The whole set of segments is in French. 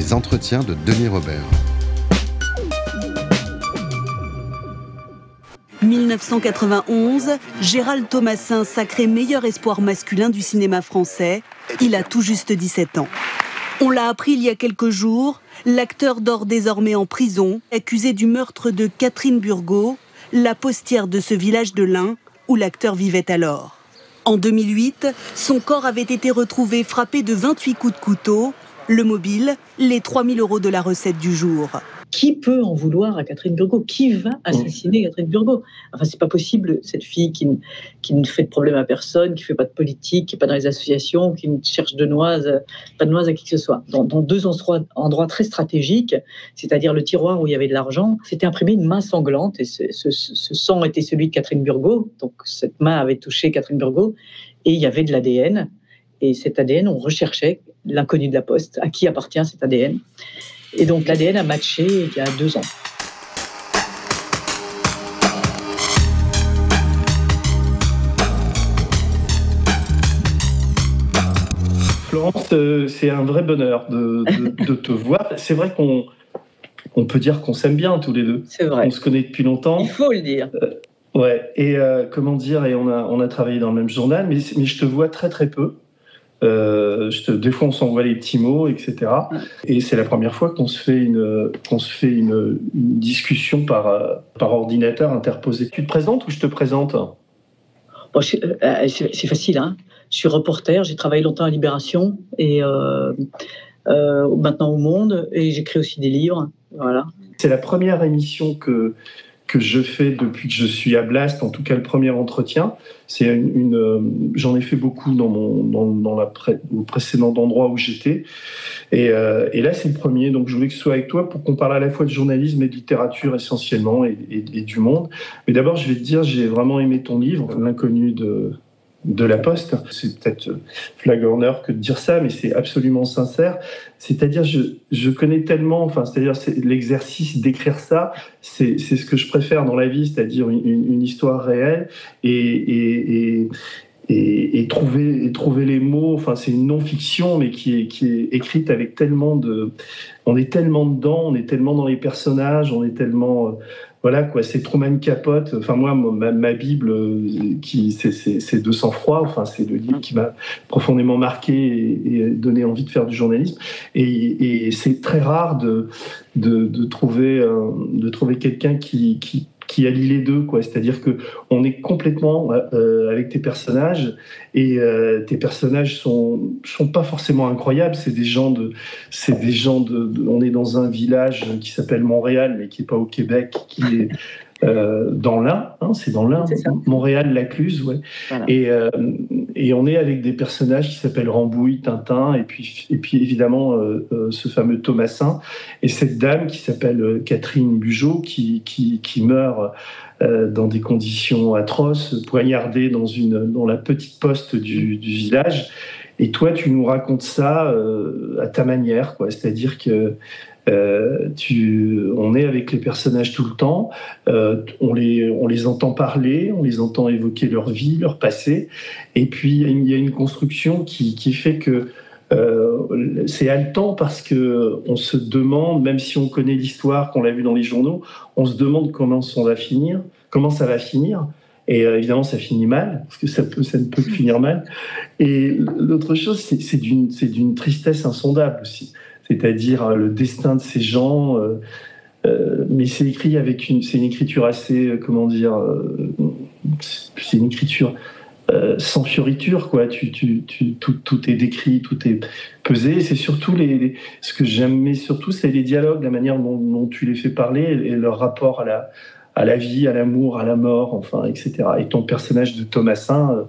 Les entretiens de Denis Robert. 1991, Gérald Thomasin, sacré meilleur espoir masculin du cinéma français, il a tout juste 17 ans. On l'a appris il y a quelques jours, l'acteur dort désormais en prison, accusé du meurtre de Catherine Burgot, la postière de ce village de l'Ain où l'acteur vivait alors. En 2008, son corps avait été retrouvé frappé de 28 coups de couteau le mobile, les 3000 euros de la recette du jour. Qui peut en vouloir à Catherine Burgot Qui va assassiner Catherine Burgot Enfin, c'est pas possible, cette fille qui, qui ne fait de problème à personne, qui fait pas de politique, qui n'est pas dans les associations, qui ne cherche de noise, pas de noise à qui que ce soit. Dans, deux endroits, endroits, très stratégiques, c'est-à-dire le tiroir où il y avait de l'argent, c'était imprimé une main sanglante et ce, ce, sang était celui de Catherine Burgot. Donc cette main avait touché Catherine Burgot et il y avait de l'ADN. Et cet ADN, on recherchait l'inconnu de la poste, à qui appartient cet ADN. Et donc l'ADN a matché il y a deux ans. Florence, euh, c'est un vrai bonheur de, te voir. C'est vrai qu'on on peut dire qu'on s'aime bien tous les deux. C'est vrai. On se connaît depuis longtemps. Il faut le dire. Euh, ouais. Et euh, comment dire Et on a, on a travaillé dans le même journal, mais, mais je te vois très très peu. Euh, je te, des fois, on s'envoie les petits mots, etc. Et c'est la première fois qu'on se fait une, qu'on se fait une, discussion par, euh, par ordinateur interposé. Tu te présentes ou je te présente? Bon, euh, C'est facile. Hein je suis reporter, j'ai travaillé longtemps à Libération et euh, maintenant au Monde, et j'écris aussi des livres. Voilà. C'est la première émission que que je fais depuis que je suis à Blast, en tout cas le premier entretien. C'est une, euh, j'en ai fait beaucoup dans mon dans, la au précédent endroit où j'étais, et, euh, et, là c'est le premier. Donc je voulais que ce soit avec toi pour qu'on parle à la fois de journalisme et de littérature essentiellement et du monde. Mais d'abord je vais te dire, j'ai vraiment aimé ton livre, l'inconnu de de la Poste. C'est peut-être flagorneur que de dire ça, mais c'est absolument sincère. C'est-à-dire, je, je connais tellement, enfin, c'est-à-dire, l'exercice d'écrire ça, c'est ce que je préfère dans la vie, c'est-à-dire une, une, histoire réelle et, et, et, et, trouver, et trouver les mots. Enfin, c'est une non-fiction, mais qui est, qui est écrite avec tellement de. On est tellement dedans, on est tellement dans les personnages, on est tellement voilà quoi, c'est Truman Capote. Enfin moi, ma, Bible, euh, qui c'est de sang-froid. Enfin c'est le livre qui m'a profondément marqué et, donné envie de faire du journalisme. Et, c'est très rare de de, trouver de trouver quelqu'un qui, qui qui allie les deux, quoi. C'est-à-dire que on est complètement euh, avec tes personnages et euh, tes personnages sont sont pas forcément incroyables. C'est des gens de, c'est des gens de, On est dans un village qui s'appelle Montréal, mais qui est pas au Québec, qui euh, dans l'Ain, hein, c'est dans l'Ain, Montréal, Lacluse, ouais. Et, euh, et on est avec des personnages qui s'appellent Rambouille, Tintin, et puis, et puis évidemment euh, ce fameux Thomasin, et cette dame qui s'appelle Catherine Bugeaud, qui, qui, qui meurt dans des conditions atroces, poignardée dans, une, dans la petite poste du, du village. Et toi, tu nous racontes ça à ta manière, quoi. C'est-à-dire que euh, tu, on est avec les personnages tout le temps, euh, on, les, on les entend parler, on les entend évoquer leur vie, leur passé, et puis il y a une construction qui, qui fait que euh, c'est haletant parce que on se demande, même si on connaît l'histoire, qu'on l'a vu dans les journaux, on se demande comment ça va finir, comment ça va finir. Et évidemment, ça finit mal, parce que ça, peut, ça ne peut que finir mal. Et l'autre chose, c'est d'une tristesse insondable aussi c'est-à-dire euh, le destin de ces gens. Euh, euh, mais c'est écrit avec une, c'est une écriture assez, comment dire, c'est une écriture sans fioriture, quoi. Tout, est décrit, tout est pesé. C'est surtout les, ce que j'aimais surtout, c'est les dialogues, la manière dont, tu les fais parler et leur rapport à la, à la vie, à l'amour, à la mort, enfin, etc. Et ton personnage de Thomasin,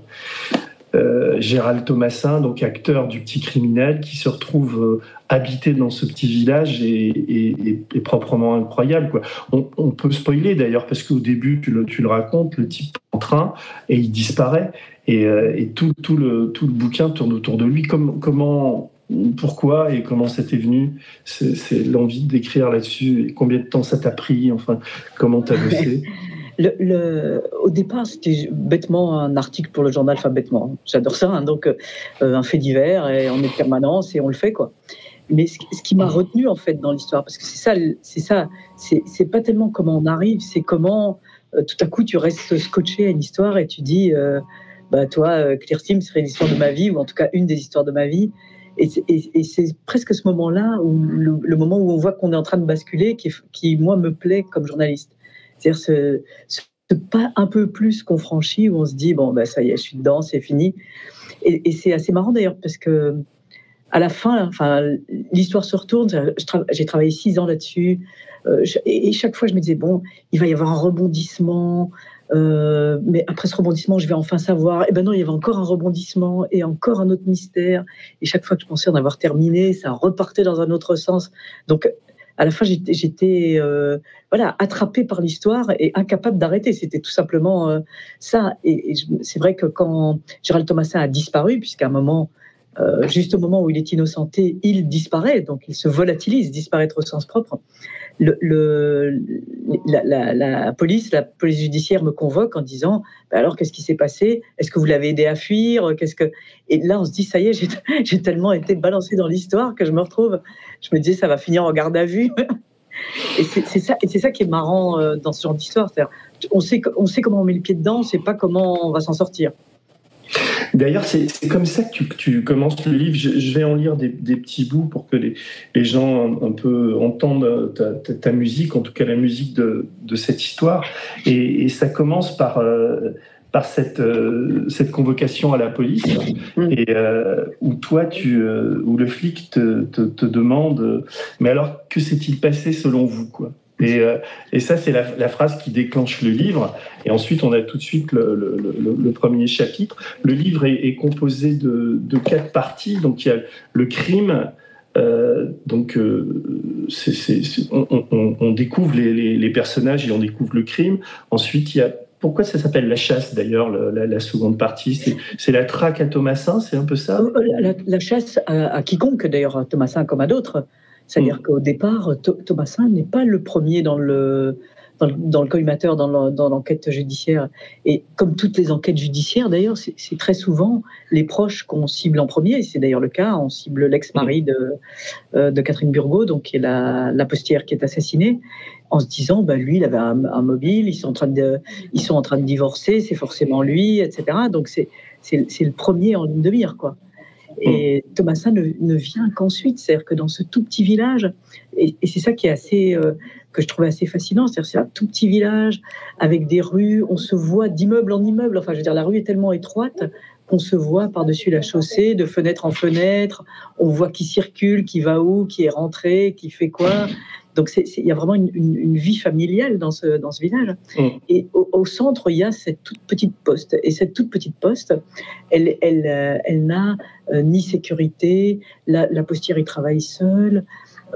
Gérald Thomasin, donc acteur du petit criminel, qui se retrouve euh, habité dans ce petit village et, proprement incroyable. Quoi. On, peut spoiler d'ailleurs, parce qu'au début, tu le, racontes, le type en train et il disparaît. Et, euh, tout, le, tout le bouquin tourne autour de lui. Comme, comment, pourquoi et comment c'était venu C'est l'envie d'écrire là-dessus. Combien de temps ça t'a pris Enfin, comment t'as bossé au départ, c'était bêtement un article pour le journal, enfin bêtement, j'adore ça, hein, donc euh, un fait divers, et on est permanence et on le fait, quoi. Mais ce, qui m'a retenu, en fait, dans l'histoire, parce que c'est ça, c'est ça, c'est pas tellement comment on arrive, c'est comment euh, tout à coup tu restes scotché à une histoire et tu dis, euh, bah, toi, Clear Team serait l'histoire de ma vie, ou en tout cas une des histoires de ma vie. Et c'est presque ce moment-là, le, moment où on voit qu'on est en train de basculer, qui, moi, me plaît comme journaliste. C'est-à-dire ce, pas un peu plus qu'on franchit, où on se dit, bon, ben, ça y est, je suis dedans, c'est fini. Et, c'est assez marrant d'ailleurs, parce que à la fin, enfin, l'histoire se retourne. J'ai travaillé six ans là-dessus. Euh, et chaque fois, je me disais, bon, il va y avoir un rebondissement. Euh, mais après ce rebondissement, je vais enfin savoir. Et eh ben non, il y avait encore un rebondissement et encore un autre mystère. Et chaque fois que je pensais en avoir terminé, ça repartait dans un autre sens. Donc, à la fin, j'étais euh, voilà attrapée par l'histoire et incapable d'arrêter. C'était tout simplement euh, ça. Et, c'est vrai que quand Gérald Thomasin a disparu, puisqu'à un moment, euh, juste au moment où il est innocenté, il disparaît, donc il se volatilise, disparaître au sens propre. La, police, la police judiciaire me convoque en disant bah alors qu'est-ce qui s'est passé? Est-ce que vous l'avez aidé à fuir? Qu'est-ce que Et là on se dit ça y est, j'ai tellement été balancé dans l'histoire que je me retrouve. Je me disais ça va finir en garde à vue. et c'est ça, qui est marrant euh, dans ce genre d'histoire. On sait, on sait comment on met le pied dedans, on sait pas comment on va s'en sortir. D'ailleurs, c'est comme ça que tu, commences le livre. Je, vais en lire des, petits bouts pour que les, gens un, peu entendent ta, musique, en tout cas la musique de, cette histoire. Et, ça commence par, euh, par cette, euh, cette convocation à la police, mm. et euh, où toi, tu, où le flic te, te, te demande, mais alors que s'est-il passé selon vous, quoi? Euh, et, ça, c'est la, phrase qui déclenche le livre. Et ensuite, on a tout de suite le, premier chapitre. Le livre est, composé de, quatre parties. Donc, il y a le crime. Euh, donc, euh, on, découvre les, personnages et on découvre le crime. Ensuite, il y a pourquoi ça s'appelle la chasse d'ailleurs, la, seconde partie? C'est la traque à Thomasin, c'est un peu ça? La, chasse à, à quiconque d'ailleurs, à Thomasin comme à d'autres. C'est-à-dire mm. qu'au départ, Thomasin n'est pas le premier dans le, dans, le collimateur, dans l'enquête judiciaire. Et comme toutes les enquêtes judiciaires, d'ailleurs, c'est très souvent les proches qu'on cible en premier. C'est d'ailleurs le cas. On cible l'ex-mari de, euh, de Catherine Burgot, donc qui est la, la postière qui est assassinée, en se disant, bah, lui, il avait un, mobile, ils sont en train de, ils sont en train de divorcer, c'est forcément lui, etc. Donc c'est le premier en ligne de mire, quoi. Et mm. Thomasin ne, vient qu'ensuite, c'est-à-dire que dans ce tout petit village, et, c'est ça qui est assez, euh, que je trouvais assez fascinant, c'est-à-dire c'est un tout petit village avec des rues, on se voit d'immeuble en immeuble, enfin je veux dire la rue est tellement étroite qu'on se voit par-dessus la chaussée, de fenêtre en fenêtre, on voit qui circule, qui va où, qui est rentré, qui fait quoi. Donc il y a vraiment une, vie familiale dans ce, dans ce village. Mm. Et au, centre, il y a cette toute petite poste. Et cette toute petite poste, elle, elle, euh, elle n'a euh, ni sécurité, la, la, postière y travaille seule.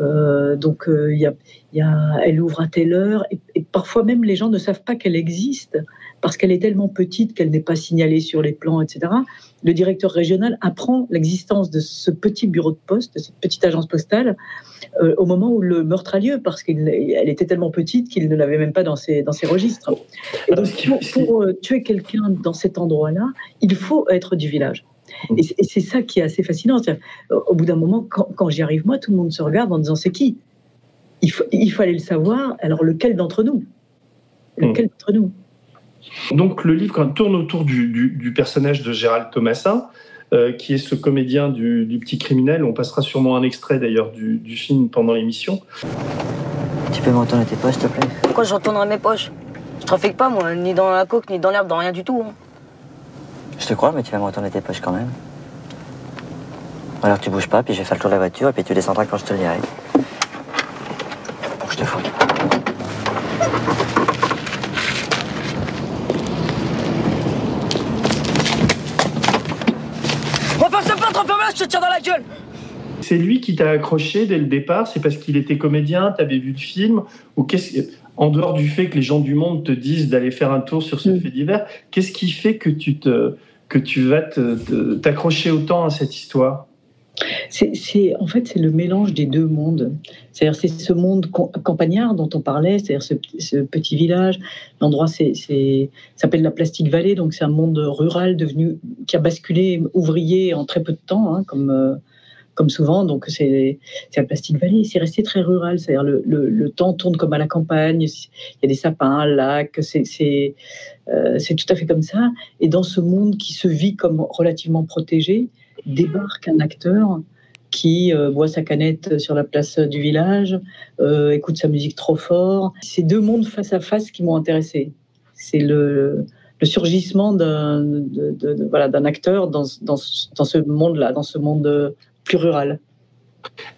Euh, donc il y a, y a, elle ouvre à telle heure. Et, et, parfois même les gens ne savent pas qu'elle existe parce qu'elle est tellement petite qu'elle n'est pas signalée sur les plans, etc. Le directeur régional apprend l'existence de ce petit bureau de poste, de cette petite agence postale, euh, au moment où le meurtre a lieu, parce qu'elle était tellement petite qu'il ne l'avait même pas dans ses, dans ses registres. Et donc, pour, euh, tuer quelqu'un dans cet endroit-là, il faut être du village. Et c'est ça qui est assez fascinant. au bout d'un moment, quand, j'y arrive, moi, tout le monde se regarde en disant c'est qui? Il, fallait le savoir. Alors, lequel d'entre nous? Lequel d'entre nous? Donc le livre tourne autour du, personnage de Gérald Thomasin, euh, qui est ce comédien du, petit criminel. On passera sûrement un extrait d'ailleurs du, film pendant l'émission. Tu peux me retourner tes poches, s'il te plaît? Pourquoi je retournerai mes poches? Je trafique pas, moi, ni dans la coque, ni dans l'herbe, dans rien du tout. Hein. Je te crois, mais tu vas me retourner tes poches quand même. Alors tu bouges pas, puis je vais faire le tour de la voiture, et puis tu descendras quand je te le dirai. Pour que je te fouille. pas te refermer là, je te tire dans la gueule C'est lui qui t'a accroché dès le départ? C'est parce qu'il était comédien, t'avais vu le film? Ou qu'est-ce en dehors du fait que les gens du monde te disent d'aller faire un tour sur ce Mm. fait divers, qu'est-ce qui fait que tu te que tu vas t'accrocher autant à cette histoire? C'est, en fait, c'est le mélange des deux mondes. C'est-à-dire, c'est ce monde campagnard dont on parlait, c'est-à-dire ce, ce petit village. L'endroit, c'est, s'appelle la Plastique Vallée, donc c'est un monde rural devenu qui a basculé ouvrier en très peu de temps, hein, comme euh, comme souvent. Donc c'est, la Plastique Vallée. C'est resté très rural. C'est-à-dire le, le, temps tourne comme à la campagne. Il y a des sapins, un lac. Euh, c'est tout à fait comme ça. Et dans ce monde qui se vit comme relativement protégé, débarque un acteur qui euh, boit sa canette sur la place du village, euh, écoute sa musique trop fort. C'est deux mondes face à face qui m'ont intéressé. C'est le, surgissement d'un acteur dans, ce- monde-là, dans ce monde plus rural.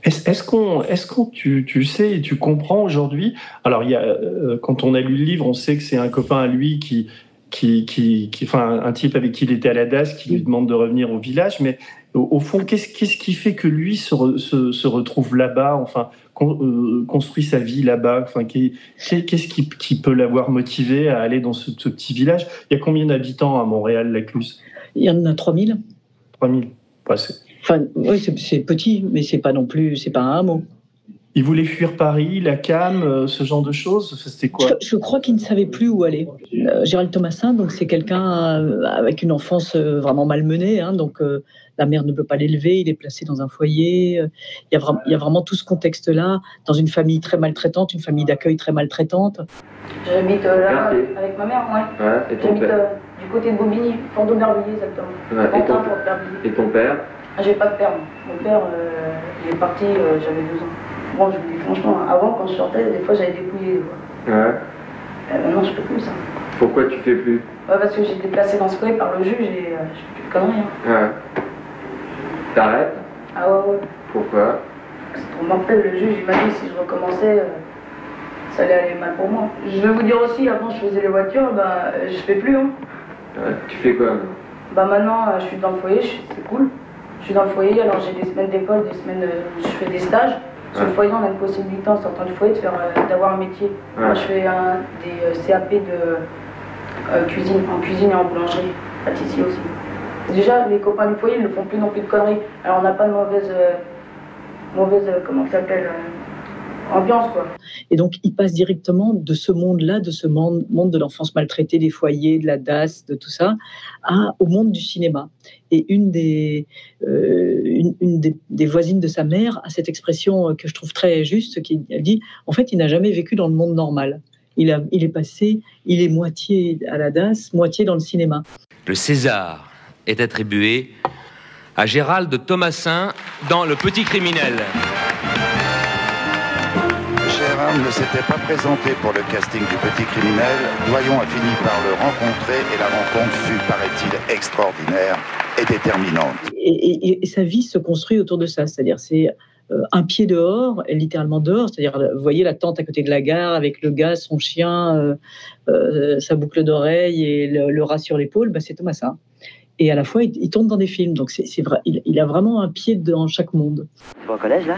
Est-ce qu'on, est-ce qu'on, tu, tu sais et tu comprends aujourd'hui? Alors, il y a, euh, quand on a lu le livre, on sait que c'est un copain à lui qui, qui, qui, qui- enfin, un type avec qui il était à la DAS, qui lui demande de revenir au village. Mais au, au fond, qu'est-ce, qui fait que lui se, re- se, se retrouve là-bas, enfin, con- euh, construit sa vie là-bas Enfin, qu'est- qu'est- qu'est-ce qui, qui peut l'avoir motivé à aller dans ce, ce petit village? Il y a combien d'habitants à Montréal-Lacluse Il y en a 3000. 3000. Enfin, c'est- Enfin, oui, c'est petit, mais c'est pas non plus, c'est pas un hameau. il voulait fuir Paris, la cam, euh, ce genre de choses. C'était quoi? Je, je crois qu'il ne savait plus où aller. Euh, Gérald Thomasin, donc c'est quelqu'un euh, avec une enfance vraiment malmenée, hein, donc euh, la mère ne peut pas l'élever, il est placé dans un foyer. Il y a, vraiment- il y a vraiment tout ce contexte-là, dans une famille très maltraitante, une famille d'accueil très maltraitante. J'habite euh, là Merci. avec ma mère, ouais. Ouais, et ton J'habite père euh, du côté de Bobigny, Fort d'Aubervilliers exactement. Ouais, et, ton, et ton père J'ai pas de père. Mon père, euh, il est parti, euh, j'avais deux ans. Bon, je vous dis franchement, avant, quand je sortais, des fois, j'avais dépouillé. Quoi. Ouais. Euh, maintenant, je peux plus ça. Pourquoi tu fais plus? Ouais, parce que j'ai été placée dans ce foyer par le juge et euh, je fais plus de conneries. hein. Ouais. T'arrêtes? Ah ouais, ouais. Pourquoi? C'est trop mortel. Le juge, il m'a dit si je recommençais, euh, ça allait aller mal pour moi. Je vais vous dire aussi, avant, je faisais les voitures, bah, euh, je fais plus. Hein. Ouais, Tu fais quoi Bah maintenant, euh, je suis dans le foyer, je c'est cool. Je suis dans le foyer, alors j'ai des semaines d'école, des semaines euh, je fais des stages. Sur le foyer, on a une possibilité en sortant du foyer de faire, euh, d'avoir un métier. Moi, je fais un, des euh, CAP de cuisine, en cuisine et en boulangerie, pâtissier aussi. Déjà, les copains du foyer ne font plus non plus de conneries. Alors, on n'a pas de mauvaise, mauvaise, comment ça s'appelle, ambiance, quoi. Et donc, il passe directement de ce monde-là, de ce monde, monde de l'enfance maltraitée, des foyers, de la DAS, de tout ça, à, au monde du cinéma. Et une des, euh, une, une des, des voisines de sa mère a cette expression que je trouve très juste, qui elle dit, en fait, il n'a jamais vécu dans le monde normal. Il, a, il est passé, il est moitié à la DAS, moitié dans le cinéma. Le César est attribué à Gérald Thomasin dans Le Petit Criminel. Ne s'était pas présenté pour le casting du Petit Criminel. Doyon a fini par le rencontrer et la rencontre fut, paraît-il, extraordinaire et déterminante. Et, sa vie se construit autour de ça. C'est-à-dire, c'est euh, un pied dehors, littéralement dehors. C'est-à-dire, vous voyez la tente à côté de la gare avec le gars, son chien, euh, euh, sa boucle d'oreille et le, le rat sur l'épaule, bah, c'est Thomasin. Et à la fois, il, il tourne dans des films. Donc, c'est vrai, il, il a vraiment un pied dans chaque monde. Tu vas au collège, là?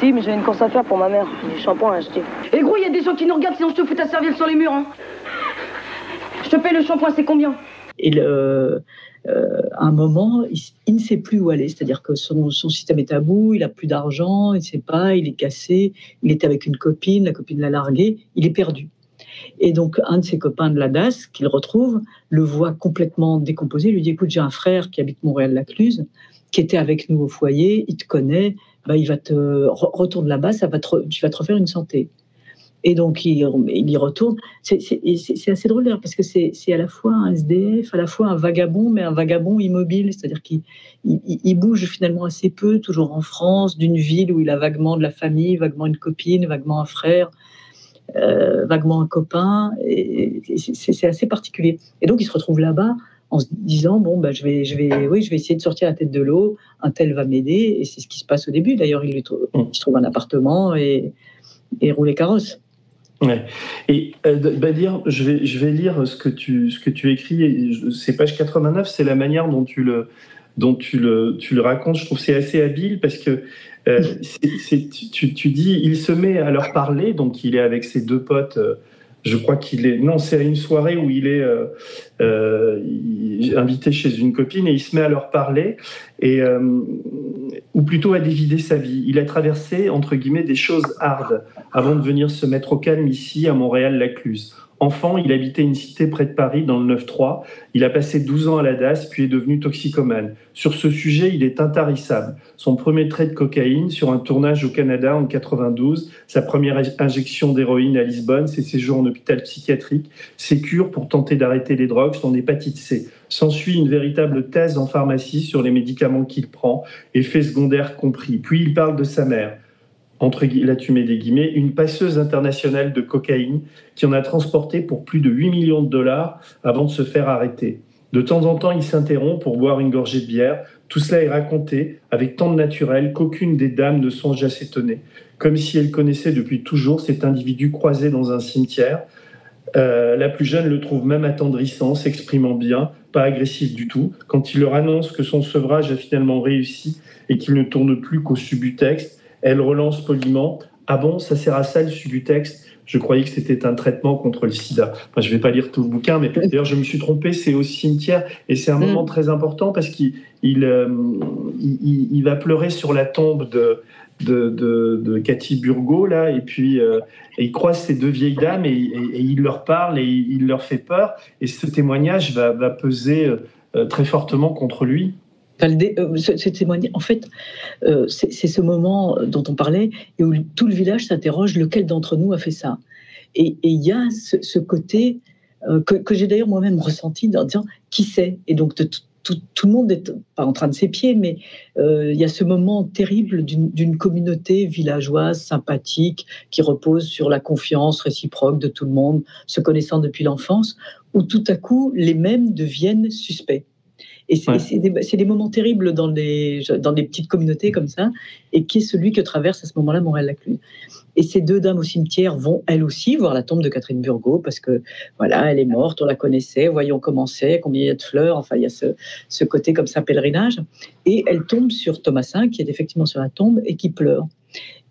Si, mais j'ai une course à faire pour ma mère. J'ai du shampoing à acheter. Et gros, il y a des gens qui nous regardent, sinon je te fous ta serviette sur les murs. Hein. Je te paye le shampoing, c'est combien? Et le, euh, à un moment, il, il ne sait plus où aller. C'est-à-dire que son, son système est à bout, il a plus d'argent, il ne sait pas, il est cassé. Il était avec une copine, la copine l'a largué, il est perdu. Et donc, un de ses copains de la DAS, qu'il retrouve, le voit complètement décomposé, lui dit Écoute, j'ai un frère qui habite Montréal-Lacluse, qui était avec nous au foyer, il te connaît, bah, il va te. re- retourne là-bas, ça va te, tu vas te refaire une santé. Et donc, il, y retourne. C'est- assez drôle d'ailleurs, parce que c'est à la fois un SDF, à la fois un vagabond, mais un vagabond immobile, c'est-à-dire qu'il il, il- il bouge finalement assez peu, toujours en France, d'une ville où il a vaguement de la famille, vaguement une copine, vaguement un frère, euh, vaguement un copain. Et, et c'est- assez particulier. Et donc, il se retrouve là-bas en se disant bon, bah, je, vais, je, vais, oui, je vais essayer de sortir la tête de l'eau, un tel va m'aider. Et c'est ce qui se passe au début. D'ailleurs, il, il se trouve un appartement et, et roule les carrosses. Ouais. Et euh, bah, dire, je vais, je vais lire ce que tu, ce que tu écris. et C'est page 89, c'est la manière dont tu le, dont tu le, tu le racontes, je trouve c'est assez habile parce que euh, tu, tu, dis, il se met à leur parler, donc il est avec ses deux potes. Euh, je crois qu'il est. Non, c'est une soirée où il est euh, invité chez une copine et il se met à leur parler, et, ou plutôt à dévider sa vie. Il a traversé, entre guillemets, des choses hardes avant de venir se mettre au calme ici, à Montréal-Lacluse. Enfant, il habitait une cité près de Paris, dans le 9-3. Il a passé 12 ans à la DAS, puis est devenu toxicomane. Sur ce sujet, il est intarissable. Son premier trait de cocaïne sur un tournage au Canada en 92, sa première injection d'héroïne à Lisbonne, ses séjours en hôpital psychiatrique, ses cures pour tenter d'arrêter les drogues, son hépatite C. S'ensuit une véritable thèse en pharmacie sur les médicaments qu'il prend, effets secondaires compris. Puis il parle de sa mère entre là tu des guillemets, une passeuse internationale de cocaïne qui en a transporté pour plus de 8 millions de dollars avant de se faire arrêter. De temps en temps, il s'interrompt pour boire une gorgée de bière. Tout cela est raconté avec tant de naturel qu'aucune des dames ne songe à s'étonner, comme si elle connaissait depuis toujours cet individu croisé dans un cimetière. Euh, la plus jeune le trouve même attendrissant, s'exprimant bien, pas agressif du tout. Quand il leur annonce que son sevrage a finalement réussi et qu'il ne tourne plus qu'au subutex, elle relance poliment Ah bon, ça sert à ça le subutex je croyais que c'était un traitement contre le sida. je ne vais pas lire tout le bouquin, mais d'ailleurs, je me suis trompé, c'est au cimetière. Et c'est un mm. moment très important parce qu'il euh, il, il, va pleurer sur la tombe de, de, de, Cathy Burgot, là, et puis euh, il croise ces deux vieilles dames et, il leur parle et il leur fait peur. Et ce témoignage va, va peser euh, très fortement contre lui. Euh, en fait, euh, c'est ce moment dont on parlait et où tout le village s'interroge lequel d'entre nous a fait ça? Et il y a ce, côté euh, que, j'ai d'ailleurs moi-même ressenti en disant qui c'est? Et donc tout, le monde n'est pas en train de s'épier, mais il y a ce moment terrible d'une communauté villageoise sympathique qui repose sur la confiance réciproque de tout le monde, se connaissant depuis l'enfance, où tout à coup les mêmes deviennent suspects. Et c'est des, moments terribles dans des, dans des petites communautés comme ça, et qui est celui que traverse à ce moment-là Montréal-Lacluse. Et ces deux dames au cimetière vont elles aussi voir la tombe de Catherine Burgot, parce que voilà, elle est morte, on la connaissait, voyons comment c'est, combien il y a de fleurs, enfin il y a ce, ce côté comme ça, pèlerinage. Et elle tombe sur Thomasin, qui est effectivement sur la tombe, et qui pleure.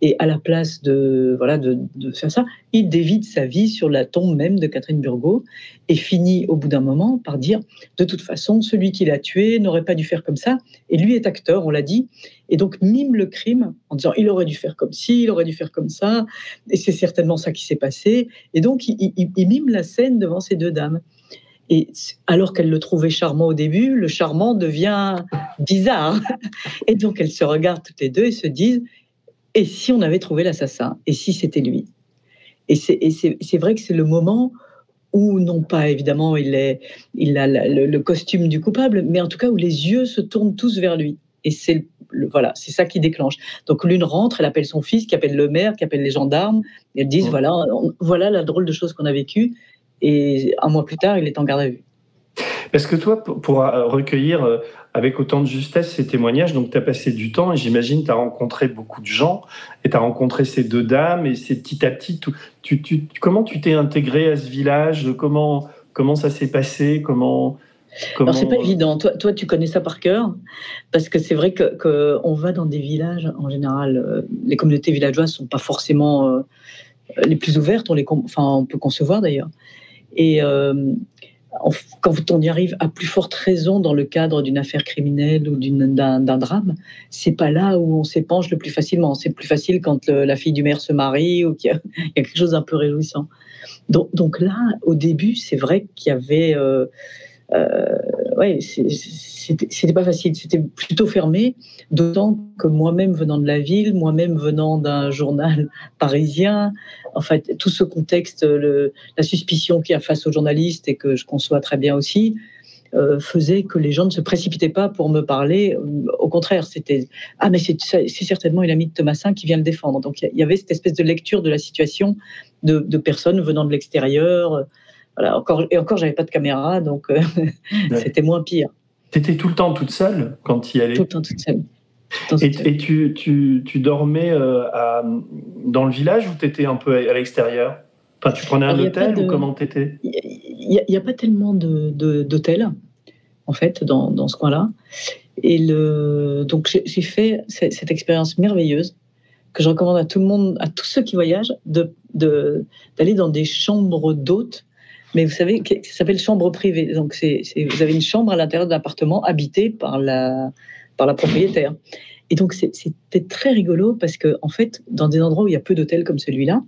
Et à la place de, voilà, de, faire ça, il dévide sa vie sur la tombe même de Catherine Burgot et finit au bout d'un moment par dire de toute façon, celui qui l'a tué n'aurait pas dû faire comme ça. Et lui est acteur, on l'a dit, et donc mime le crime en disant il aurait dû faire comme ci, il aurait dû faire comme ça, et c'est certainement ça qui s'est passé. Et donc il, il mime la scène devant ces deux dames. Et alors qu'elle le trouvait charmant au début, le charmant devient bizarre. Et donc elles se regardent toutes les deux et se disent et si on avait trouvé l'assassin? Et si c'était lui? Et c'est vrai que c'est le moment où, non pas évidemment, il, est, il a le, costume du coupable, mais en tout cas où les yeux se tournent tous vers lui. Et c'est voilà, c'est ça qui déclenche. Donc l'une rentre, elle appelle son fils, qui appelle le maire, qui appelle les gendarmes. Et elles disent voilà, voilà la drôle de chose qu'on a vécue. Et un mois plus tard, il est en garde à vue. Parce que toi, pour, recueillir euh, avec autant de justesse ces témoignages. Donc, tu as passé du temps et j'imagine tu as rencontré beaucoup de gens et tu as rencontré ces deux dames et c'est petit à petit. tu, tu, comment tu t'es intégré à ce village? Comment, comment ça s'est passé? Comment, Comment... Alors c'est pas évident. Toi, toi, tu connais ça par cœur, parce que c'est vrai que, on va dans des villages en général. Euh, les communautés villageoises sont pas forcément euh, les plus ouvertes. On les, enfin, on peut concevoir d'ailleurs. Et euh, quand on y arrive à plus forte raison dans le cadre d'une affaire criminelle ou d'un drame, c'est pas là où on s'épanche le plus facilement. C'est plus facile quand la fille du maire se marie ou qu'il y, a quelque chose d'un peu réjouissant. Donc, là, au début, c'est vrai qu'il y avait euh, euh, c'était pas facile, c'était plutôt fermé, d'autant que moi-même venant de la ville, moi-même venant d'un journal parisien, en fait, tout ce contexte, le, la suspicion qu'il y a face aux journalistes et que je conçois très bien aussi, euh, faisait que les gens ne se précipitaient pas pour me parler. Au contraire, c'était ah mais c'est certainement une amie de Thomasin qui vient le défendre. Donc il y avait cette espèce de lecture de la situation de, de personnes venant de l'extérieur encore, et encore, j'avais pas de caméra, donc euh, c'était moins pire. Tu étais tout le temps toute seule quand tu y allais Tout le temps toute seule. Et, tu, tu, tu, dormais euh, à, dans le village ou tu étais un peu à, l'extérieur? Enfin, Tu prenais un hôtel ou comment tu étais Il n'y a, pas tellement d'hôtels, en fait, dans, dans ce coin-là. Et le, donc j'ai fait cette expérience merveilleuse que je recommande à tout le monde, à tous ceux qui voyagent, d'aller de, d'aller dans des chambres d'hôtes. Mais vous savez, ça s'appelle chambre privée. Donc vous avez une chambre à l'intérieur de l'appartement habité par la, par la propriétaire. Et donc c'était très rigolo parce que en fait, dans des endroits où il y a peu d'hôtels comme celui-là,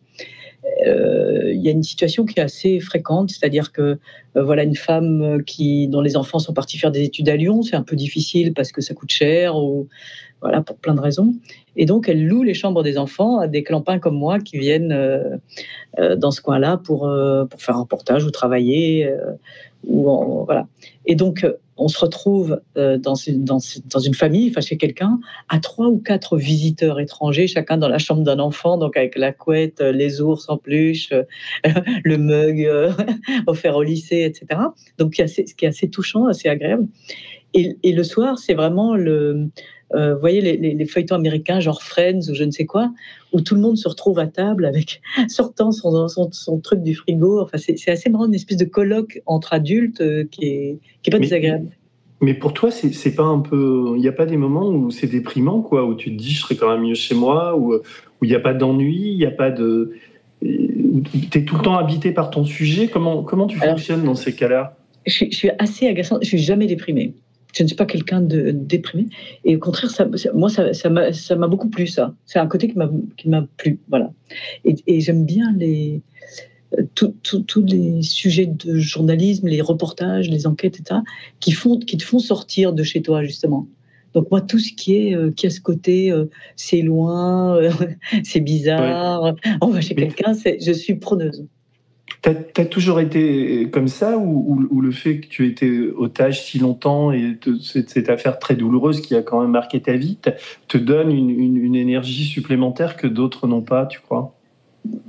euh, il y a une situation qui est assez fréquente, c'est-à-dire que euh, voilà une femme qui dont les enfants sont partis faire des études à Lyon, c'est un peu difficile parce que ça coûte cher voilà pour plein de raisons. Et donc elle loue les chambres des enfants à des clampins comme moi qui viennent euh, dans ce coin-là pour pour faire un reportage ou travailler ou voilà. Et donc on se retrouve euh, dans une, dans, une famille, enfin chez quelqu'un, à trois ou quatre visiteurs étrangers, chacun dans la chambre d'un enfant, donc avec la couette, euh, les ours en peluche, euh, le mug offert au lycée, etc. Donc ce qui est assez touchant, assez agréable. Et, le soir, c'est vraiment le, vous voyez les, feuilletons américains, genre Friends ou je ne sais quoi, où tout le monde se retrouve à table avec sortant son, son, truc du frigo. Enfin, c'est assez marrant, une espèce de colloque entre adultes qui est, qui est pas désagréable. Mais pour toi, c'est pas un peu. Il n'y a pas des moments où c'est déprimant, quoi, où tu te dis je serais quand même mieux chez moi, où il n'y a pas d'ennui, il n'y a pas de. Tu es tout le temps habité par ton sujet. Comment, comment tu fonctionnes dans ces cas-là? je, suis assez agaçante. Je suis jamais déprimée. Je ne suis pas quelqu'un de déprimé. Et au contraire, ça, moi, ça m'a beaucoup plu, ça. C'est un côté qui m'a plu. Voilà. Et, et j'aime bien les, tous les sujets de journalisme, les reportages, les enquêtes, etc., qui, font, qui te font sortir de chez toi, justement. Donc moi, tout ce qui est euh, qui a ce côté, euh, c'est loin, euh, c'est bizarre, on va chez quelqu'un, je suis preneuse. T'as as toujours été comme ça ou, le fait que tu étais otage si longtemps et cette, affaire très douloureuse qui a quand même marqué ta vie te donne une énergie supplémentaire que d'autres n'ont pas, tu crois?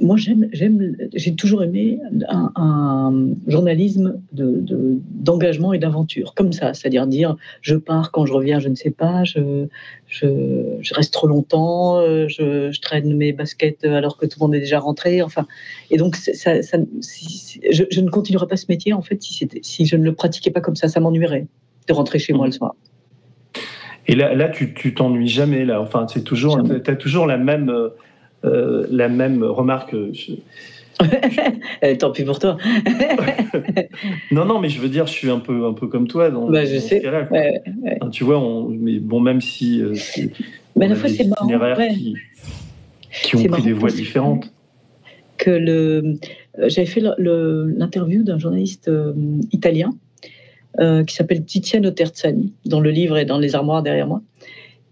Moi, j'aime, j'aime, j'ai toujours aimé un, journalisme d'engagement et d'aventure, comme ça, c'est-à-dire dire je pars quand je reviens, je ne sais pas, je, je, reste trop longtemps, je, traîne mes baskets alors que tout le monde est déjà rentré, enfin, et donc ça, ça je, ne continuerai pas ce métier en fait si, si je ne le pratiquais pas comme ça, ça m'ennuierait de rentrer chez moi le soir. Et là, là tu, tu t'ennuies jamais là, enfin, c'est toujours, tu as toujours la même euh, euh, la même remarque. Eh, tant pis pour toi. non, non, mais je veux dire, je suis un peu, un peu comme toi dans, bah, je sais. tu vois, on, mais bon, même si euh, mais la fois c'est marrant, qui, qui, ont pris des voies différentes. Que le, euh, j'avais fait l'interview d'un journaliste italien qui s'appelle Tiziano Terzani, dans le livre et dans les armoires derrière moi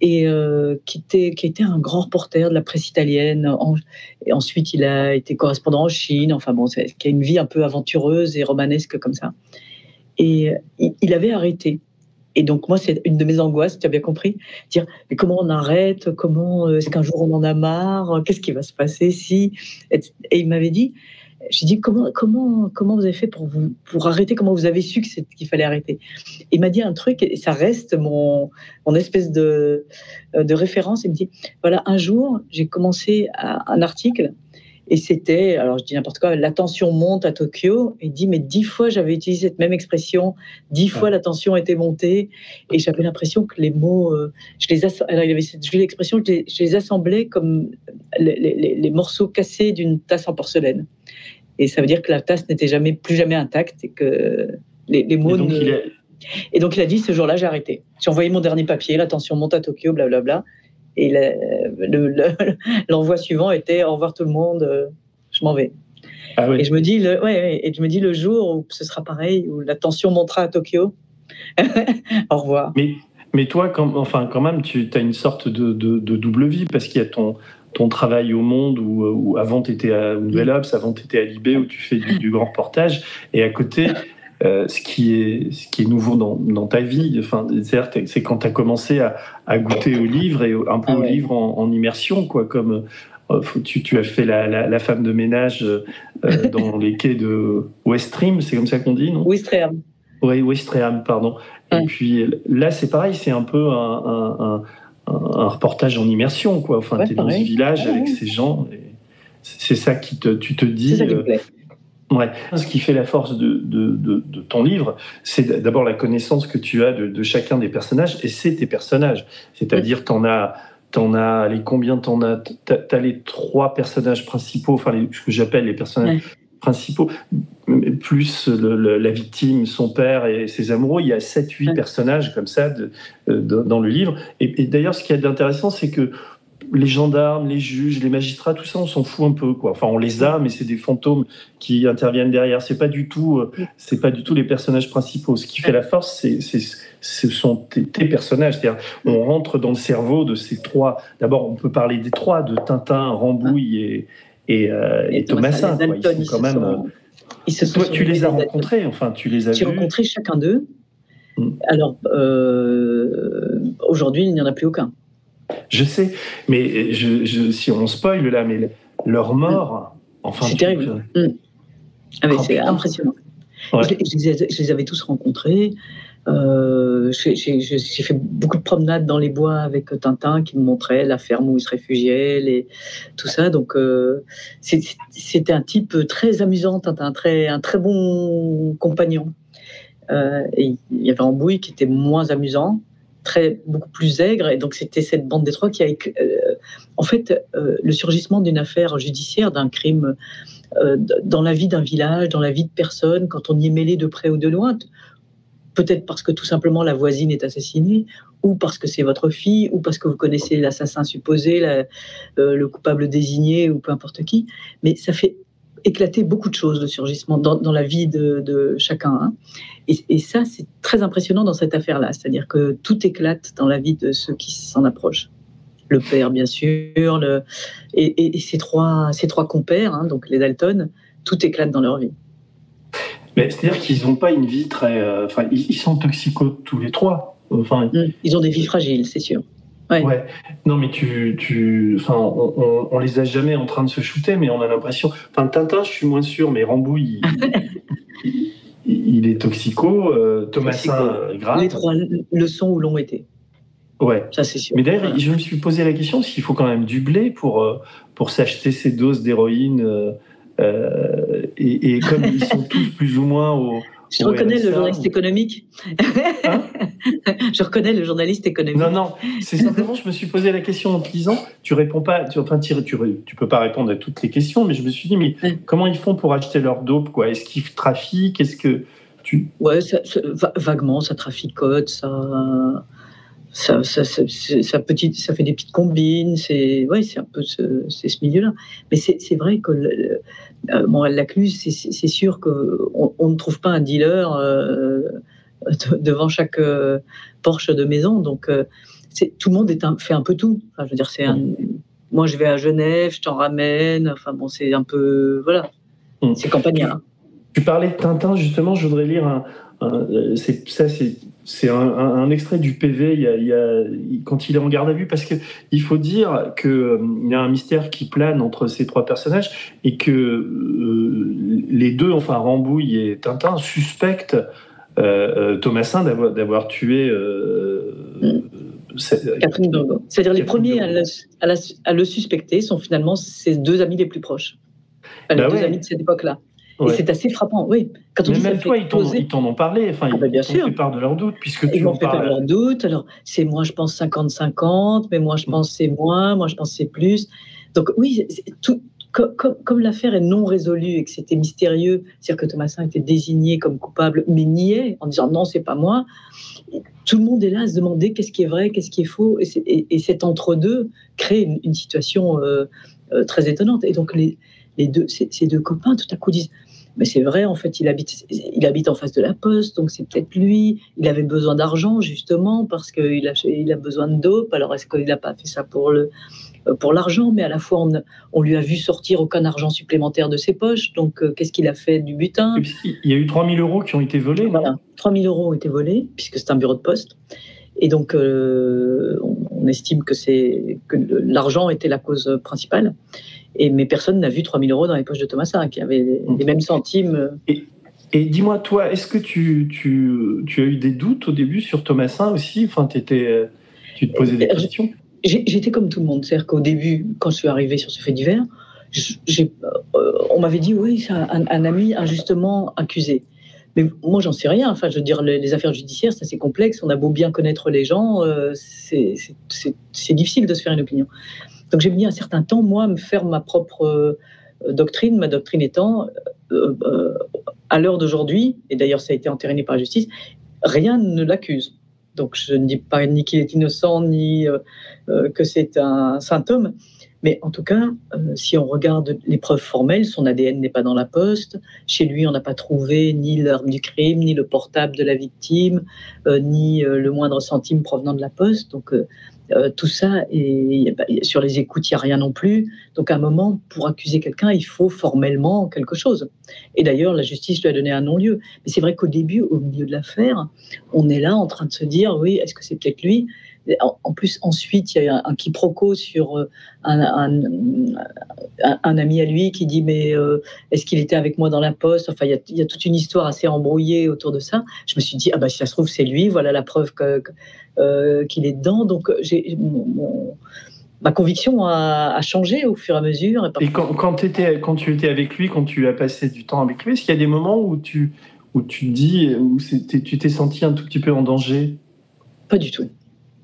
et euh, qui, était, qui était un grand reporter de la presse italienne. et ensuite, il a été correspondant en Chine, enfin bon, qui a une vie un peu aventureuse et romanesque comme ça. Et euh, il, avait arrêté. Et donc, moi, c'est une de mes angoisses, tu as bien compris, dire mais comment on arrête? Comment euh, est-ce qu'un jour on en a marre? Qu'est-ce qui va se passer si? Et il m'avait dit j'ai dit comment, comment, comment vous avez fait pour, vous, pour arrêter? Comment vous avez su qu'il fallait arrêter? Il m'a dit un truc, et ça reste mon, mon espèce de, de référence. Il me dit voilà, un jour, j'ai commencé un article, et c'était, alors je dis n'importe quoi, la tension monte à Tokyo. Et il dit mais dix fois j'avais utilisé cette même expression, dix fois la tension était montée, et j'avais l'impression que les mots, euh, je les alors il avait cette jolie expression, je les, je les assemblais comme les, les, les morceaux cassés d'une tasse en porcelaine. Et ça veut dire que la tasse n'était jamais, plus jamais intacte et que les, mots. Et donc, il a... et donc, il a dit ce jour-là, j'ai arrêté. J'ai envoyé mon dernier papier, la tension monte à Tokyo, blablabla. Et l'envoi suivant était au revoir tout le monde, euh, je m'en vais. Ah et je me dis le, ouais, et je me dis le jour où ce sera pareil, où la tension montera à Tokyo. au revoir. Mais, mais toi, quand, enfin, quand même, tu as une sorte de, de, de double vie parce qu'il y a ton, ton travail au Monde, où, avant tu étais à Nouvelle Ops, avant tu étais à Libé, où tu fais du, grand reportage, et à côté, euh, ce, qui est, ce qui est nouveau dans, dans ta vie, enfin, c'est quand tu as commencé à, à, goûter au livre et un peu ah au livre en, immersion, quoi, comme euh, tu, tu, as fait la, la, femme de ménage euh, dans les quais de Westream, c'est comme ça qu'on dit, non? Westream. Oui, Westream, pardon. Et puis là, c'est pareil, c'est un peu un, un un reportage en immersion, quoi. Enfin, tu es dans ce village avec ces gens. C'est ça qui te, tu te dis. C'est ça qui me euh, plaît. Ouais. Ce qui fait la force de, de, de, de ton livre, c'est d'abord la connaissance que tu as de, de, chacun des personnages, et c'est tes personnages. C'est-à-dire, t'en as, t'en as, les combien t'en as? T'as as les trois personnages principaux, enfin les, ce que j'appelle les personnages ouais. principaux, plus le, le, la victime, son père et ses amoureux. Il y a 7-8 ouais. personnages comme ça de, dans le livre. Et, et d'ailleurs, ce qui est intéressant, c'est que les gendarmes, les juges, les magistrats, tout ça, on s'en fout un peu, quoi. Enfin, on les a, mais c'est des fantômes qui interviennent derrière. C'est pas du tout, c'est pas du tout les personnages principaux. Ce qui fait la force, c'est, ce sont tes, tes personnages. C'est-à-dire, on rentre dans le cerveau de ces trois. D'abord, on peut parler des trois, de Tintin, Rambouille et, et, euh, et, et Thomasin. Quoi. Ils sont quand même. Ils se Toi, tu les as rencontrés, enfin, tu les as J'ai rencontré chacun d'eux. Hum. Alors, euh, aujourd'hui, il n'y en a plus aucun. Je sais, mais je, je, si on spoil là, mais leur mort, enfin. C'est terrible. Mmh. Ah, oh, c'est impressionnant. Ouais. Je, je, les, je, les, avais tous rencontrés. Euh, J'ai fait beaucoup de promenades dans les bois avec Tintin qui me montrait la ferme où il se réfugiait, les, tout ça. Donc, euh, c'était un type très amusant, Tintin, un très bon compagnon. Euh, il y avait Rambouille qui était moins amusant, très beaucoup plus aigre. Et donc, c'était cette bande des trois qui a. Euh, en fait, le surgissement d'une affaire judiciaire, d'un crime dans la vie d'un village, dans la vie de personnes, quand on y est mêlé de près ou de loin, peut-être parce que tout simplement la voisine est assassinée, ou parce que c'est votre fille, ou parce que vous connaissez l'assassin supposé, la, le coupable désigné, ou peu importe qui. Mais ça fait éclater beaucoup de choses, le surgissement, dans, la vie de, chacun. Hein. Et, ça, c'est très impressionnant dans cette affaire-là, c'est-à-dire que tout éclate dans la vie de ceux qui s'en approchent. Le père, bien sûr, et, et, ses, trois, ses trois compères, hein, donc les Dalton, tout éclate dans leur vie. C'est-à-dire qu'ils n'ont pas une vie très... Euh, enfin, ils sont toxicos tous les trois. Enfin, ils ont des vies fragiles, c'est sûr. Ouais. ouais. Non, mais tu, tu, enfin, on, on, on, les a jamais en train de se shooter, mais on a l'impression. Enfin, Tintin, je suis moins sûr, mais Rambouille, il, il, est toxico. Euh, Thomasin, grave. Les trois le sont ou l'ont été. Ouais. Ça, c'est sûr. Mais d'ailleurs, je me suis posé la question s'il faut quand même du blé pour, euh, pour s'acheter ces doses d'héroïne. Euh, et, et, comme ils sont tous plus ou moins au je reconnais le journaliste économique. Hein je reconnais le journaliste économique. Non, non, c'est simplement, je me suis posé la question en te lisant. Tu réponds pas, tu, enfin, tu, tu, tu, peux pas répondre à toutes les questions, mais je me suis dit, mais ouais. comment ils font pour acheter leur dope, quoi? Est-ce qu'ils trafiquent? Est-ce que tu. Ouais, ça, ça, vaguement, ça traficote, ça. Ça, ça, ça, ça, petite, ça fait des petites combines, c'est ouais, un peu ce, ce milieu-là. Mais c'est vrai que le, euh, Montréal-Lacluse, c'est sûr qu'on on ne trouve pas un dealer euh, devant chaque euh, porche de maison. Donc, euh, tout le monde est un, fait un peu tout. Enfin, je veux dire, un, moi, je vais à Genève, je t'en ramène. Enfin, bon, c'est un peu. Voilà. Mmh. C'est campagnard. Tu parlais de Tintin, justement, je voudrais lire un. un ça, c'est c'est un, un, un, extrait du PV il y a, il y a, quand il est en garde à vue parce que il faut dire que euh, y a un mystère qui plane entre ces trois personnages et que euh, les deux, enfin Rambouille et Tintin, suspectent euh, Thomasin d'avoir, tué. Catherine Burgot. C'est-à-dire les premiers à le, à, la, à le, suspecter sont finalement ses deux amis les plus proches, les bah deux ouais. amis de cette époque-là. Ouais. Et c'est assez frappant, oui. Quand on Mais même toi, ils t'en ont parlé. Enfin, ah bien ils sûr. fait part de leurs doutes, puisque ils tu m'ont fait part de leurs doutes. Alors, c'est moi, je pense 50-50, mais moi, je pense c'est moins, moi, je pense c'est plus. Donc, oui, tout, comme, comme, comme l'affaire est non résolue et que c'était mystérieux, c'est-à-dire que Thomasin était désigné comme coupable, mais niait en disant non, c'est pas moi. Tout le monde est là à se demander qu'est-ce qui est vrai, qu'est-ce qui est faux, et, et, et cet entre-deux crée une, une situation euh, euh, très étonnante. Et donc les, les deux, ces, ces deux copains, tout à coup disent mais c'est vrai, en fait, il habite, il habite en face de la poste, donc c'est peut-être lui. Il avait besoin d'argent, justement, parce qu'il a, il a besoin de dope. Alors, est-ce qu'il n'a pas fait ça pour le pour l'argent, mais à la fois, on, on, lui a vu sortir aucun argent supplémentaire de ses poches. Donc, euh, qu'est-ce qu'il a fait du butin? Il y a eu 3000 euros qui ont été volés. Voilà, 3000 euros ont été volés, puisque c'est un bureau de poste. Et donc, euh, on, on, estime que, que l'argent était la cause principale. Et, mais personne n'a vu 3000 euros dans les poches de Thomasin, qui avait les, les mêmes centimes. Et, et dis-moi, toi, est-ce que tu, tu, tu, as eu des doutes au début sur Thomasin aussi? Enfin, étais, Tu te posais des questions? J'étais comme tout le monde. C'est-à-dire qu'au début, quand je suis arrivée sur ce fait divers, on m'avait dit oui, c'est un, ami injustement accusé. Mais moi, j'en sais rien. Enfin, je veux dire, les, affaires judiciaires, c'est assez complexe. On a beau bien connaître les gens, c'est difficile de se faire une opinion. Donc, j'ai mis un certain temps, moi, à me faire ma propre doctrine, ma doctrine étant, à l'heure d'aujourd'hui, et d'ailleurs ça a été entériné par la justice, rien ne l'accuse. Donc je ne dis pas ni qu'il est innocent, ni euh, euh, que c'est un symptôme, mais en tout cas, euh, si on regarde les preuves formelles, son ADN n'est pas dans la poste. Chez lui, on n'a pas trouvé ni l'arme du crime, ni le portable de la victime, ni le moindre centime provenant de la poste. Donc euh, tout ça, et sur les écoutes, il n'y a rien non plus. Donc, à un moment, pour accuser quelqu'un, il faut formellement quelque chose. Et d'ailleurs, la justice lui a donné un non-lieu. Mais c'est vrai qu'au début, au milieu de l'affaire, on est là en train de se dire, oui, est-ce que c'est peut-être lui? En plus, ensuite, il y a un, quiproquo sur euh, un, ami à lui qui dit Mais euh, est-ce qu'il était avec moi dans la poste? Enfin, il y, a, toute une histoire assez embrouillée autour de ça. Je me suis dit Ah, bah, si ça se trouve, c'est lui, voilà la preuve euh, qu'il est dedans. Donc, j'ai. ma conviction a, changé au fur et à mesure. Et, quand, quand, étais, quand tu étais avec lui, quand tu as passé du temps avec lui, est-ce qu'il y a des moments où tu, où tu dis, où tu t'es senti un tout petit peu en danger? Pas du tout.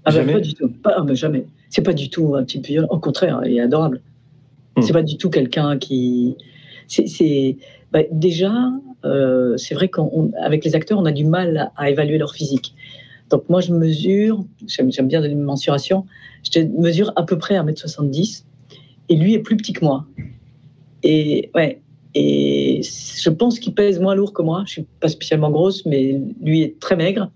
Ah ben, jamais. pas du tout. Pas, ah, jamais. C'est pas du tout un type violent. Au contraire, il est adorable. Hmm. C'est pas du tout quelqu'un qui. C'est bah, déjà, euh, c'est vrai qu'avec les acteurs, on a du mal à, évaluer leur physique. Donc moi, je mesure, j'aime bien donner une mensuration, je mesure à peu près 1m70 et lui est plus petit que moi. Et ouais, et je pense qu'il pèse moins lourd que moi. Je suis pas spécialement grosse, mais lui est très maigre.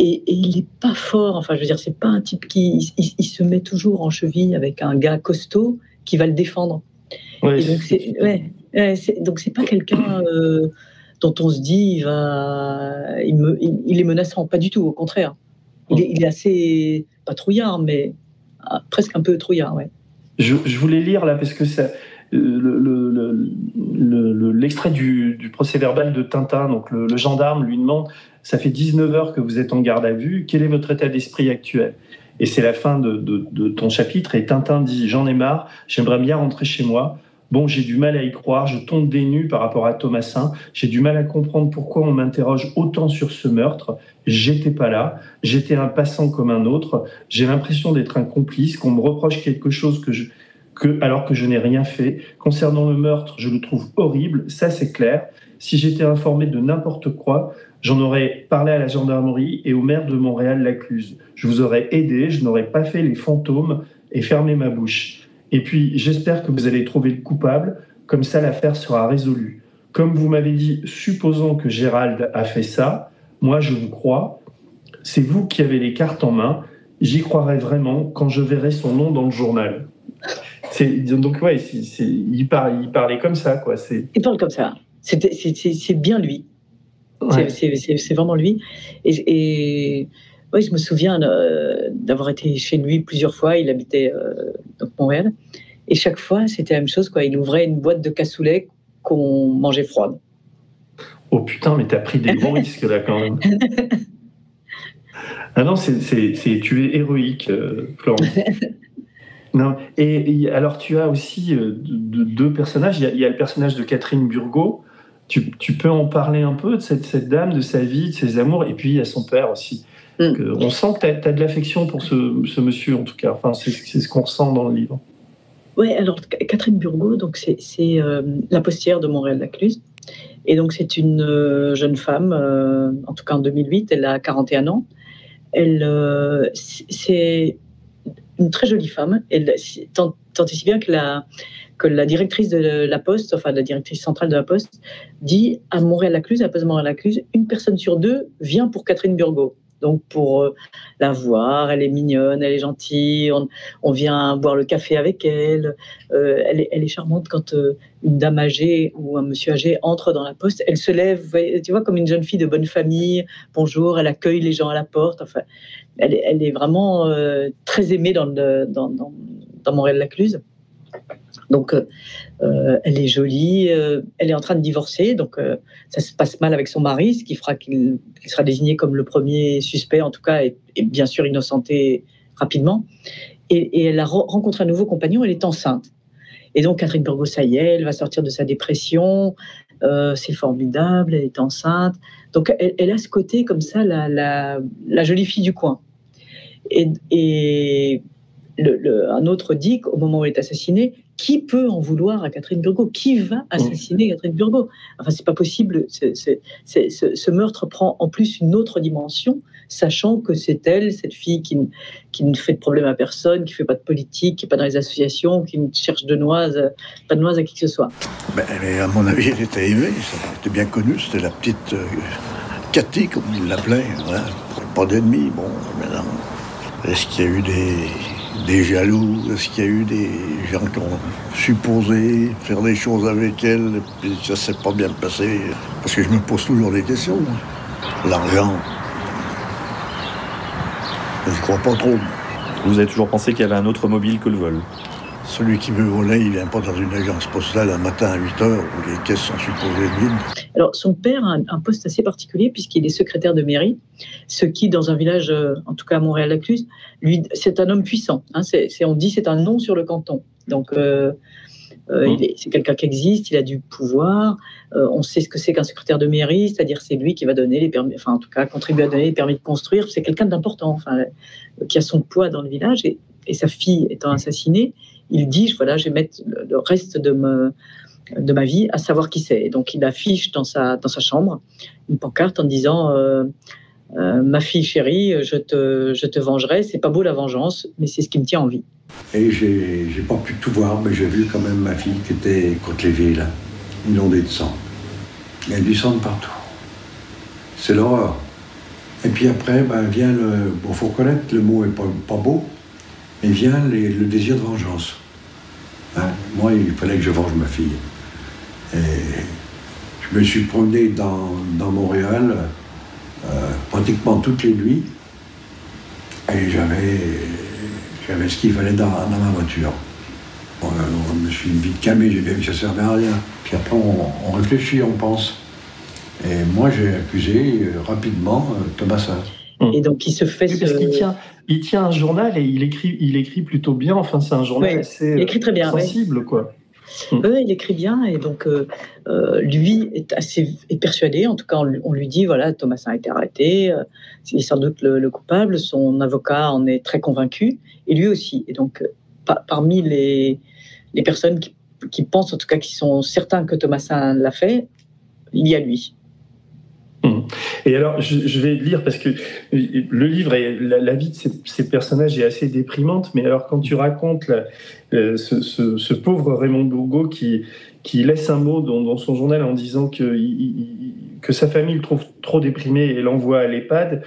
Et, il n'est pas fort. Enfin, je veux dire, c'est pas un type qui il, se met toujours en cheville avec un gars costaud qui va le défendre. Ouais, donc c'est ouais, pas quelqu'un euh, dont on se dit il va il, me, il, est menaçant. Pas du tout. Au contraire, il est, il est assez pas trouillard, mais ah, presque un peu trouillard. Ouais. Je, je, voulais lire là parce que ça. L'extrait le, du, procès verbal de Tintin, donc le, gendarme lui demande ça fait 19 heures que vous êtes en garde à vue, quel est votre état d'esprit actuel? Et c'est la fin de, ton chapitre, et Tintin dit, j'en ai marre, j'aimerais bien rentrer chez moi. Bon, j'ai du mal à y croire, je tombe des nues par rapport à Thomasin, j'ai du mal à comprendre pourquoi on m'interroge autant sur ce meurtre. J'étais pas là, j'étais un passant comme un autre, j'ai l'impression d'être un complice, qu'on me reproche quelque chose que je, que, alors que je n'ai rien fait. Concernant le meurtre, je le trouve horrible, ça c'est clair. Si j'étais informé de n'importe quoi, J'en aurais parlé à la gendarmerie et au maire de Montréal-Lacluse. Je vous aurais aidé, je n'aurais pas fait les fantômes et fermé ma bouche. Et puis, j'espère que vous allez trouver le coupable, comme ça l'affaire sera résolue. Comme vous m'avez dit, supposons que Gérald a fait ça, moi je vous crois, c'est vous qui avez les cartes en main, j'y croirai vraiment quand je verrai son nom dans le journal. Donc ouais, il, parlait comme ça. Quoi. Il parle comme ça. C'est bien lui. C'est vraiment lui. Et, oui, je me souviens euh, d'avoir été chez lui plusieurs fois. Il habitait euh, donc Montréal. Et chaque fois, c'était la même chose. Quoi. Il ouvrait une boîte de cassoulet qu'on mangeait froide. Oh putain, mais t'as pris des gros risques là quand même. Ah non, c'est tu es héroïque, euh, Florence. non. Et, alors, tu as aussi deux personnages. Il y, a, le personnage de Catherine Burgot, tu, peux en parler un peu de cette, dame, de sa vie, de ses amours, et puis à son père aussi. Mm. on sent que tu as, de l'affection pour ce, monsieur, en tout cas. Enfin, c'est ce qu'on ressent dans le livre. Oui, alors Catherine Burgot, donc c'est euh, la postière de Montréal-Lacluse. Et donc c'est une euh, jeune femme, euh, en tout cas en 2008, elle a 41 ans. Elle, c'est une très jolie femme. Elle, tant, et si bien que la, que la directrice de la Poste, enfin la directrice centrale de la Poste, dit à Montréal-Lacluse, à Poste Montréal-Lacluse, une personne sur deux vient pour Catherine Burgot. Donc pour euh, la voir, elle est mignonne, elle est gentille, on, vient boire le café avec elle, euh, elle, est, charmante quand euh, une dame âgée ou un monsieur âgé entre dans la poste, elle se lève, tu vois, comme une jeune fille de bonne famille, bonjour, elle accueille les gens à la porte, enfin, elle, est vraiment très aimée dans, dans, dans, dans Montréal-Lacluse. Donc, euh, euh, elle est jolie, euh, elle est en train de divorcer, donc ça se passe mal avec son mari, ce qui fera qu'il sera désigné comme le premier suspect, en tout cas, et, bien sûr innocenté rapidement. Et, elle a rencontré un nouveau compagnon, elle est enceinte. Et donc Catherine Burgot, ça y est, elle va sortir de sa dépression. C'est formidable, elle est enceinte. Donc elle, a ce côté comme ça, la, jolie fille du coin. Et, un autre dit qu'au moment où elle est assassinée, qui peut en vouloir à Catherine Burgot Qui va assassiner Catherine Burgot Enfin, c'est pas possible. ce meurtre prend en plus une autre dimension, sachant que c'est elle, cette fille qui, qui, ne fait de problème à personne, qui fait pas de politique, qui n'est pas dans les associations, qui ne cherche de noise, pas de noise à qui que ce soit. Ben, à mon avis, elle était aimée. C'était bien connu. C'était la petite euh, Cathy, comme il l'appelait. Pas d'ennemis. Bon, maintenant, est-ce qu'il y a eu des des jaloux Est-ce qu'il y a eu des gens qui ont supposé faire des choses avec elle et puis ça s'est pas bien passé Parce que je me pose toujours des questions. L'argent, je crois pas trop. Vous avez toujours pensé qu'il y avait un autre mobile que le vol? Celui qui veut voler, il vient pas dans une agence postale un matin à 8 heures où les caisses sont supposées vides. Alors, son père a un, poste assez particulier puisqu'il est secrétaire de mairie, ce qui, dans un village, euh, en tout cas à Montréal-Lacluse, lui, c'est un homme puissant. Hein, on dit c'est un nom sur le canton. Donc, euh, euh, c'est quelqu'un qui existe, il a du pouvoir. on sait ce que c'est qu'un secrétaire de mairie, c'est-à-dire c'est lui qui va donner les permis, enfin en tout cas contribuer à donner les permis de construire. C'est quelqu'un d'important, qui a son poids dans le village et sa fille étant assassinée, il dit voilà, je vais mettre le reste de, de ma vie à savoir qui c'est. Donc il affiche dans sa, dans sa chambre une pancarte en disant euh, euh, Ma fille chérie, je te, je te vengerai. C'est pas beau la vengeance, mais c'est ce qui me tient en vie. Et j'ai, pas pu tout voir, mais j'ai vu quand même ma fille qui était les villes, inondée de sang. Il y a du sang de partout. C'est l'horreur. Et puis après, ben, vient le. Bon, faut reconnaître, le mot est pas, pas beau, mais vient le désir de vengeance. Hein, moi, il fallait que je venge ma fille. Et je me suis promené dans, Montréal euh, pratiquement toutes les nuits et j'avais, ce qu'il fallait dans, ma voiture. Je me suis vite calmé, j'ai bien vu que ça servait à rien. Puis après, on, réfléchit, on pense. Et moi, j'ai accusé euh, rapidement euh, Thomas Hum. Et donc, il se fait. ce... qu'il tient, il tient un journal et il écrit, il écrit plutôt bien. Enfin, c'est un journal assez il écrit très bien, sensible, quoi. Hum. il écrit bien et donc euh, euh, lui est assez est persuadé. En tout cas, on, lui dit voilà, Thomasin a été arrêté, euh, il est sans doute le, coupable. Son avocat en est très convaincu et lui aussi. Et donc, parmi les, les personnes qui, qui, pensent, en tout cas, qui sont certains que Thomasin l'a fait, il y a lui. Hum. Et alors, je, vais lire parce que le livre et la, vie de ces, personnages est assez déprimante. Mais alors, quand tu racontes euh, ce, pauvre Raymond Bourgault qui, qui laisse un mot dans, son journal en disant que, que sa famille le trouve trop déprimé et l'envoie à l'EHPAD,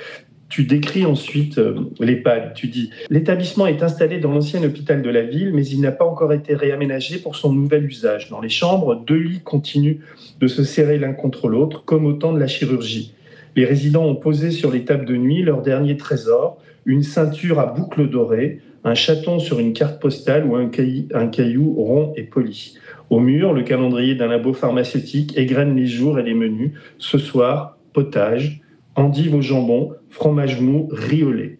tu décris ensuite euh, l'EHPAD. Tu dis L'établissement est installé dans l'ancien hôpital de la ville, mais il n'a pas encore été réaménagé pour son nouvel usage. Dans les chambres, deux lits continuent de se serrer l'un contre l'autre, comme au temps de la chirurgie. Les résidents ont posé sur les tables de nuit leur dernier trésor, une ceinture à boucles dorées, un chaton sur une carte postale ou un caillou, un caillou rond et poli. Au mur, le calendrier d'un labo pharmaceutique égrène les jours et les menus. Ce soir, potage, endive au jambon, fromage mou, riz au lait.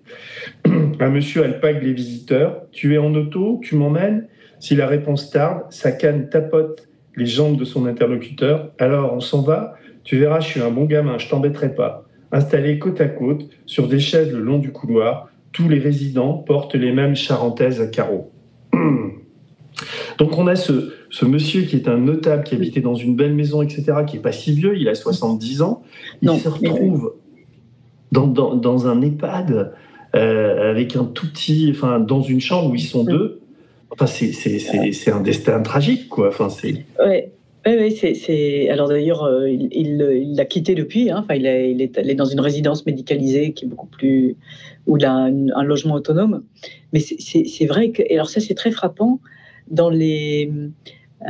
Un monsieur alpague les visiteurs. Tu es en auto Tu m'emmènes? Si la réponse tarde, sa canne tapote les jambes de son interlocuteur. Alors, on s'en va? Tu verras, je suis un bon gamin, je t'embêterai pas. Installés côte à côte, sur des chaises le long du couloir, tous les résidents portent les mêmes charentaises à carreaux. Donc on a ce, ce, monsieur qui est un notable, qui habitait dans une belle maison, etc., qui n'est pas si vieux, il a 70 ans. Il se retrouve dans, dans, un EHPAD euh, avec un tout petit, enfin, dans une chambre où ils sont deux. Enfin, c'est un destin tragique, quoi. Enfin, c'est. Ouais. Oui, c'est. Alors d'ailleurs, euh, il l'a quitté depuis. Hein. Enfin, il, il, est allé dans une résidence médicalisée qui est beaucoup plus. ou il a un, logement autonome. Mais c'est vrai que. Et alors, ça, c'est très frappant dans les.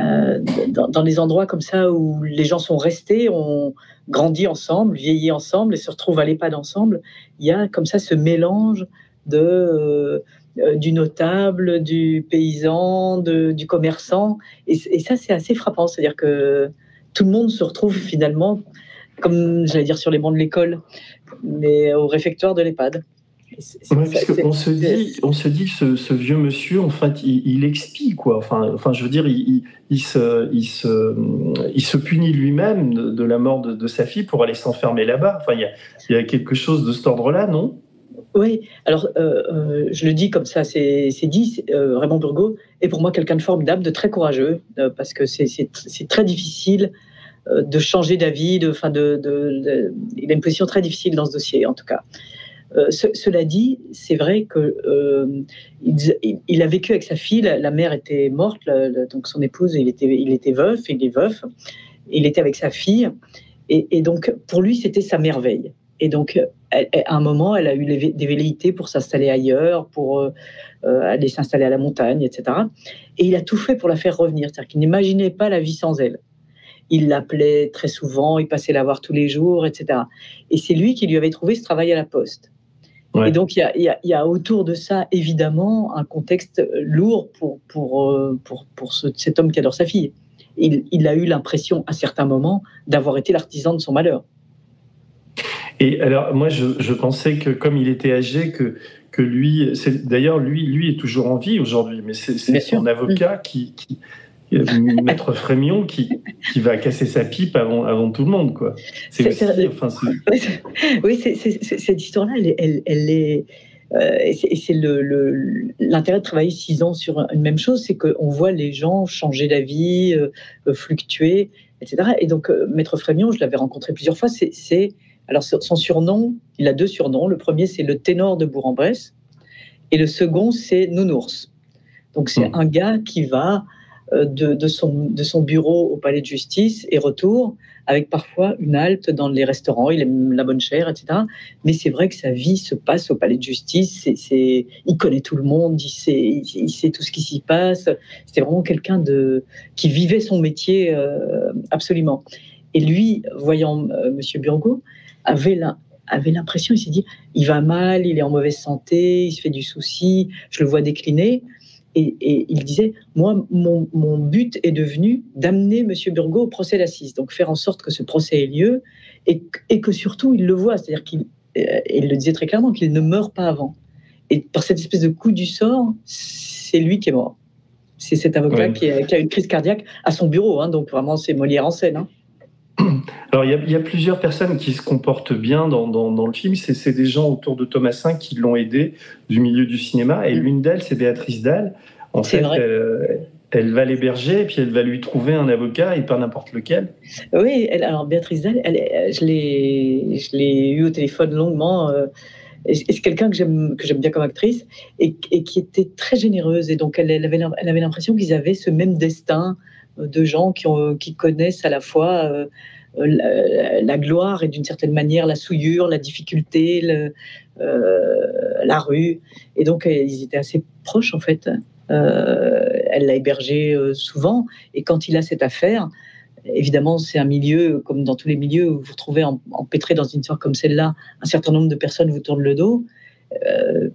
Euh, dans, dans, les endroits comme ça où les gens sont restés, ont grandi ensemble, vieilli ensemble et se retrouvent à l'EHPAD ensemble, il y a comme ça ce mélange de, euh, du notable, du paysan, du commerçant. Et, ça, c'est assez frappant. C'est-à-dire que tout le monde se retrouve finalement, comme j'allais dire sur les bancs de l'école, mais au réfectoire de l'EHPAD. Ouais, parce qu'on se dit, on se dit que ce, vieux monsieur, en fait, il, il expie quoi. Enfin, enfin, je veux dire, il, il se, il se, il se punit lui-même de, la mort de, sa fille pour aller s'enfermer là-bas. Enfin, il y, a, il y a quelque chose de cet ordre-là, non? Oui. Alors, euh, euh, je le dis comme ça, c'est dit. Euh, Raymond Burgot est pour moi quelqu'un de formidable, de très courageux, parce que c'est très difficile de changer d'avis. De, de, de, il a une position très difficile dans ce dossier, en tout cas. Euh, cela dit, c'est vrai que euh, a vécu avec sa fille. La, mère était morte, donc son épouse, il était, il était veuf, il est veuf. Il était avec sa fille, et, donc pour lui, c'était sa merveille. Et donc, à un moment, elle a eu des velléités pour s'installer ailleurs, pour euh, aller s'installer à la montagne, etc. Et il a tout fait pour la faire revenir. C'est-à-dire qu'il n'imaginait pas la vie sans elle. Il l'appelait très souvent, il passait la voir tous les jours, etc. Et c'est lui qui lui avait trouvé ce travail à la poste. Et donc, il y a, autour de ça, évidemment, un contexte lourd pour, pour, euh, pour, pour cet homme qui adore sa fille. Il, il a eu l'impression, à certains moments, d'avoir été l'artisan de son malheur. Et alors, moi, je, je, pensais que comme il était âgé, que, que lui, d'ailleurs, lui, lui est toujours en vie aujourd'hui, mais c'est son avocat qui, qui, Maître Frémion qui, qui, va casser sa pipe avant, avant tout le monde. Quoi. C'est enfin, oui, cette histoire-là, elle, elle, est. Euh, et c'est l'intérêt de travailler six ans sur une même chose, c'est qu'on voit les gens changer d'avis, euh, euh, fluctuer, etc. Et donc, Maître Frémion, je l'avais rencontré plusieurs fois, c'est. Alors, son surnom, il a deux surnoms. Le premier, c'est le ténor de Bourg-en-Bresse, et le second, c'est Nounours. Donc, c'est hmm. un gars qui va euh, de, son, de son bureau au palais de justice et retour, avec parfois une halte dans les restaurants, il aime la bonne chair, etc. Mais c'est vrai que sa vie se passe au palais de justice, c'est, il connaît tout le monde, il sait, il sait tout ce qui s'y passe. C'était vraiment quelqu'un qui vivait son métier euh, absolument. Et lui, voyant euh, Monsieur avait avait l'impression, il s'est dit, il va mal, il est en mauvaise santé, il se fait du souci, je le vois décliner. Et, il disait, moi, mon, but est devenu d'amener M. Burgot au procès d'assises, donc faire en sorte que ce procès ait lieu et, que surtout il le voit, c'est-à-dire qu'il euh, il le disait très clairement, qu'il ne meurt pas avant. Et par cette espèce de coup du sort, c'est lui qui est mort. C'est cet avocat qui, a, une crise cardiaque à son bureau, hein, donc vraiment c'est Molière en scène. Hein. Alors, il y, a, plusieurs personnes qui se comportent bien dans, dans, le film. C'est des gens autour de Thomasin qui l'ont aidé du milieu du cinéma. Et mm. l'une d'elles, c'est Béatrice Dalle. En fait, elle, va l'héberger et puis elle va lui trouver un avocat et pas n'importe lequel. Oui, alors Béatrice Dalle, je l'ai eu au téléphone longuement. Euh, c'est quelqu'un que j'aime bien comme actrice et, qui était très généreuse. Et donc, elle avait l'impression qu'ils avaient ce même destin de gens qui, connaissent à la fois euh, la, gloire et d'une certaine manière la souillure, la difficulté, euh, la rue. Et donc, ils étaient assez proches, en fait. Euh, elle l'a hébergé souvent. Et quand il a cette affaire, évidemment, c'est un milieu, comme dans tous les milieux, où vous vous trouvez empêtré dans une histoire comme celle-là, un certain nombre de personnes vous tournent le dos. Euh,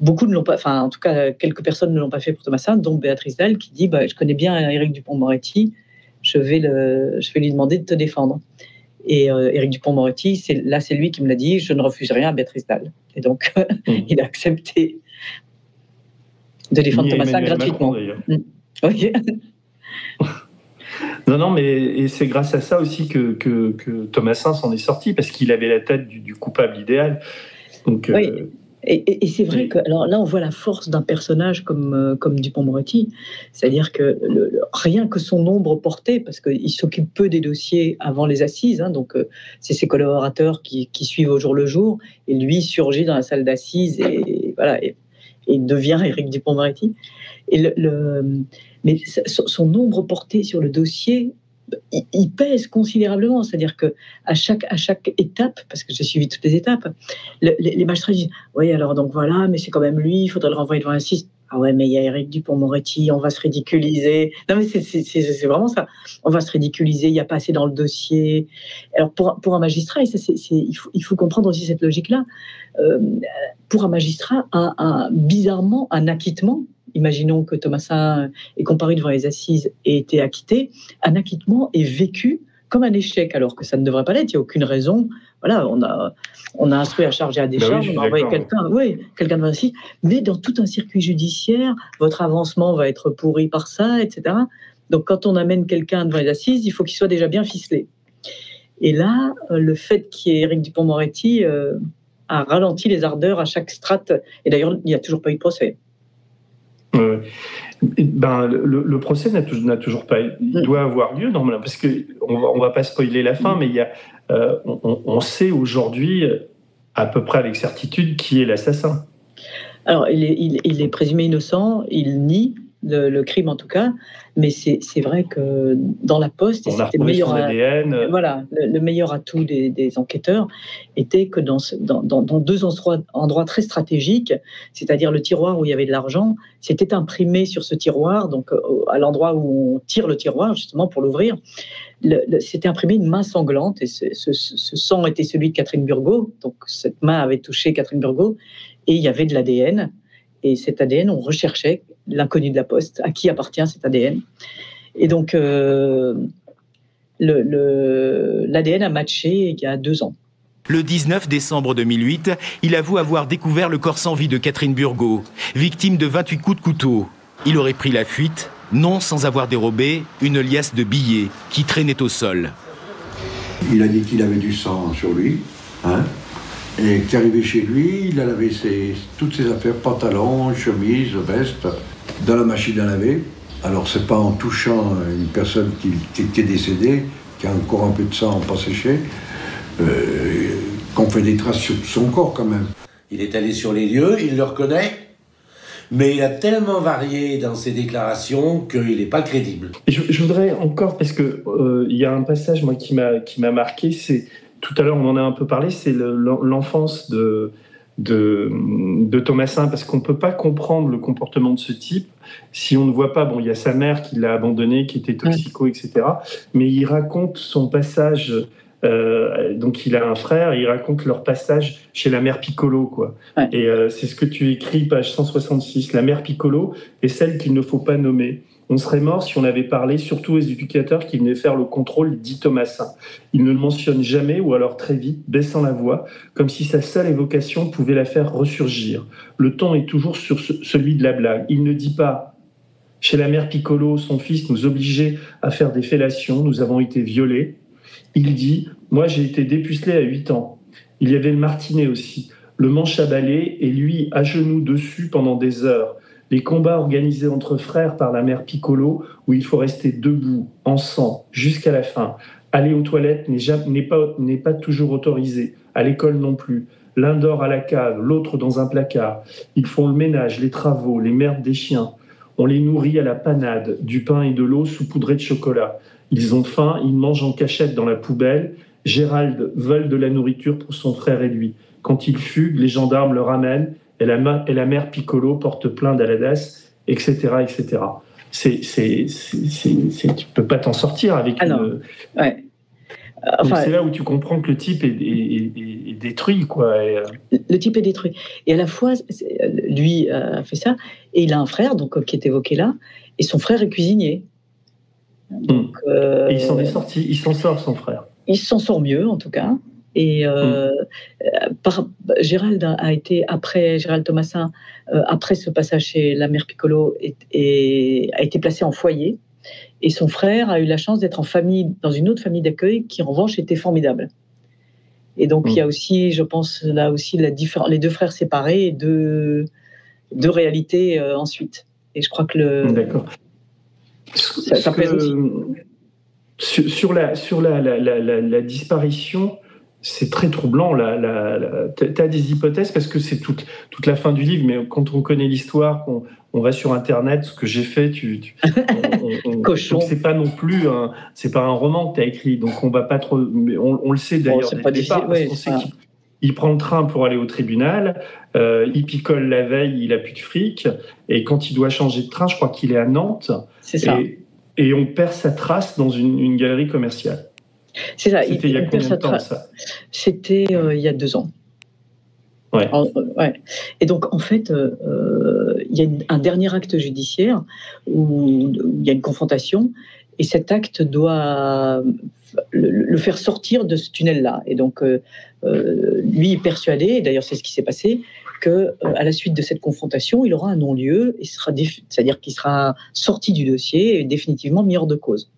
beaucoup ne l'ont pas, enfin en tout cas quelques personnes ne l'ont pas fait pour Thomasin, dont Béatrice Dalle qui dit bah, je connais bien Éric Dupont-Moretti, je vais le, je vais lui demander de te défendre. Et euh, Éric Dupont-Moretti, c'est là c'est lui qui me l'a dit, je ne refuse rien à Béatrice Dalle. Et donc mmh. il a accepté de défendre Thomasin gratuitement. Mmh. Oui. Non, non, mais c'est grâce à ça aussi que, que, que Thomasin s'en est sorti, parce qu'il avait la tête du, du coupable idéal. Donc, oui. Euh, et, c'est vrai que alors là, on voit la force d'un personnage comme, euh, comme Dupont-Moretti, c'est-à-dire que rien que son nombre porté, parce qu'il s'occupe peu des dossiers avant les assises, hein, donc euh, c'est ses collaborateurs qui, qui, suivent au jour le jour, et lui surgit dans la salle d'assises et, voilà, et, devient Éric Dupont-Moretti. Et le, mais son nombre porté sur le dossier il, pèse considérablement. C'est-à-dire que à chaque, à chaque étape, parce que j'ai suivi toutes les étapes, les, magistrats disent Oui, alors donc voilà, mais c'est quand même lui, il faudrait le renvoyer devant la Ah ouais, mais il y a Eric Dupont-Moretti, on va se ridiculiser. Non, mais c'est vraiment ça. On va se ridiculiser, il n'y a pas assez dans le dossier. Alors pour, pour un magistrat, et ça, il, faut, il faut comprendre aussi cette logique-là, euh, pour un magistrat, un, bizarrement, un acquittement, imaginons que Thomasin est comparé devant les assises et été acquitté, un acquittement est vécu comme un échec, alors que ça ne devrait pas l'être. Il n'y a aucune raison. Voilà, on a, on a instruit à charge et à décharge, oui, je on a envoyé quelqu'un, oui, quelqu'un de ainsi. Mais dans tout un circuit judiciaire, votre avancement va être pourri par ça, etc. Donc, quand on amène quelqu'un devant les assises, il faut qu'il soit déjà bien ficelé. Et là, euh, le fait qu'il y ait Éric Dupont-Moretti euh, a ralenti les ardeurs à chaque strate. Et d'ailleurs, il n'y a toujours pas eu de procès. Ben, le, le procès n'a toujours, pas. Il doit avoir lieu normalement, parce que on va, on va pas spoiler la fin, mais il y a, euh, on, on sait aujourd'hui à peu près avec certitude qui est l'assassin. Alors, il est, il- il est présumé innocent, il nie le, le crime en tout cas, mais c'est vrai que dans la poste, c'était le meilleur, voilà, le, le meilleur atout des, des enquêteurs était que dans, ce- dans, dans- dans deux endroits, endroits très stratégiques, c'est-à-dire le tiroir où il y avait de l'argent, c'était imprimé sur ce tiroir, donc euh, à l'endroit où on tire le tiroir justement pour l'ouvrir, c'était imprimé une main sanglante et ce, ce- ce sang était celui de Catherine Burgot, donc cette main avait touché Catherine Burgot et il y avait de l'ADN. Et cet ADN, on recherchait l'inconnu de la poste, à qui appartient cet ADN. Et donc, euh, le- le- l'ADN a matché il y a deux ans. Le 19 décembre 2008, il avoue avoir découvert le corps sans vie de Catherine Burgot, victime de 28 coups de couteau. Il aurait pris la fuite, non sans avoir dérobé une liasse de billets qui traînait au sol. Il a dit qu'il avait du sang sur lui, hein, et qu'arrivé chez lui, il a lavé ses- toutes ses affaires, pantalons, chemises, veste, dans la machine à laver. Alors c'est pas en touchant une personne qui, est décédée, qui a encore un peu de sang pas séché, euh, qu'on fait des traces sur son corps quand même. Il est allé sur les lieux, il le reconnaît, mais il a tellement varié dans ses déclarations qu'il n'est pas crédible. Je, je voudrais encore, parce que euh, il y a un passage moi qui m'a qui m'a marqué, c'est tout à l'heure on en a un peu parlé, c'est le- l'en- l'enfance de, de de Thomasin, parce qu'on peut pas comprendre le comportement de ce type si on ne voit pas. Bon, il y a sa mère qui l'a abandonné, qui était toxico, etc. Mais il raconte son passage. euh, donc il a un frère, et il raconte leur passage chez la mère Piccolo, quoi. Et euh, c'est ce que tu écris, page 166. La mère Piccolo est celle qu'il ne faut pas nommer. On serait mort si on avait parlé, surtout aux éducateurs qui venaient faire le contrôle, dit Thomasin. Il ne le mentionne jamais, ou alors très vite, baissant la voix, comme si sa seule évocation pouvait la faire ressurgir. Le ton est toujours sur ce- celui de la blague. Il ne dit pas chez la mère Piccolo, son fils nous obligeait à faire des fellations, nous avons été violés. Il dit Moi, j'ai été dépucelé à 8 ans. Il y avait le martinet aussi, le manche à balai, et lui à genoux dessus pendant des heures. Les combats organisés entre frères par la mère Piccolo, où il faut rester debout, en sang, jusqu'à la fin. Aller aux toilettes n'est pas, toujours autorisé, à l'école non plus. L'un dort à la cave, l'autre dans un placard. Ils font le ménage, les travaux, les merdes des chiens. On les nourrit à la panade, du pain et de l'eau saupoudrés de chocolat. Ils ont faim, ils mangent en cachette dans la poubelle. Gérald vole de la nourriture pour son frère et lui. Quand il fugue, les gendarmes le ramènent et la, ma- et la mère Piccolo porte plainte à la DAS, etc. etc. C'est, tu peux pas t'en sortir avec Ah une... Ouais. Donc Enfin, c'est là où tu comprends que le type est, est- est- est- est détruit, quoi. Et, euh, le type est détruit. Et à la fois, lui a fait ça, et il a un frère, donc euh, qui est évoqué là, et son frère est cuisinier. Donc, euh, et il s'en est sorti, il s'en sort, son frère. il s'en sort mieux en tout cas. Et euh, euh, par, Gérald a, été après Gérald Thomasin, euh, après ce passage chez la mère Piccolo, et, et a été placé en foyer. Et son frère a eu la chance d'être en famille, dans une autre famille d'accueil, qui en revanche était formidable. Et donc il y a aussi, je pense, là aussi la les deux frères séparés et deux, deux réalités euh, ensuite. Et je crois que le D'accord. ça, ça que- pèse aussi. Sur, sur la, sur la, la, la, la- la disparition, c'est très troublant. La, la, la- tu as des hypothèses parce que c'est toute, toute la fin du livre, mais quand on connaît l'histoire, qu'on on va sur Internet, ce que j'ai fait, tu, tu- on- on- Cochon. donc c'est pas non plus un, c'est pas un roman que tu as écrit, donc on va pas trop. mais on, on le sait d'ailleurs dès départ, parce qu'on sait qu'il il prend le train pour aller au tribunal, euh, il picole la veille, il a plus de fric, et quand il doit changer de train, je crois qu'il est à Nantes. C'est ça. Et, et on perd sa trace dans une, une galerie commerciale. C'est ça. C'était il y a combien de temps ça C'était euh, il y a deux ans. Ouais. En- euh, ouais. Et donc, en fait, euh, il y a une- un dernier acte judiciaire où, où il y a une confrontation Et cet acte doit le, le faire sortir de ce tunnel-là. Et donc, euh, lui est persuadé, et d'ailleurs c'est ce qui s'est passé, que euh, à la suite de cette confrontation, il aura un non-lieu, et sera déf- c'est-à-dire qu'il sera sorti du dossier et définitivement mis hors de cause.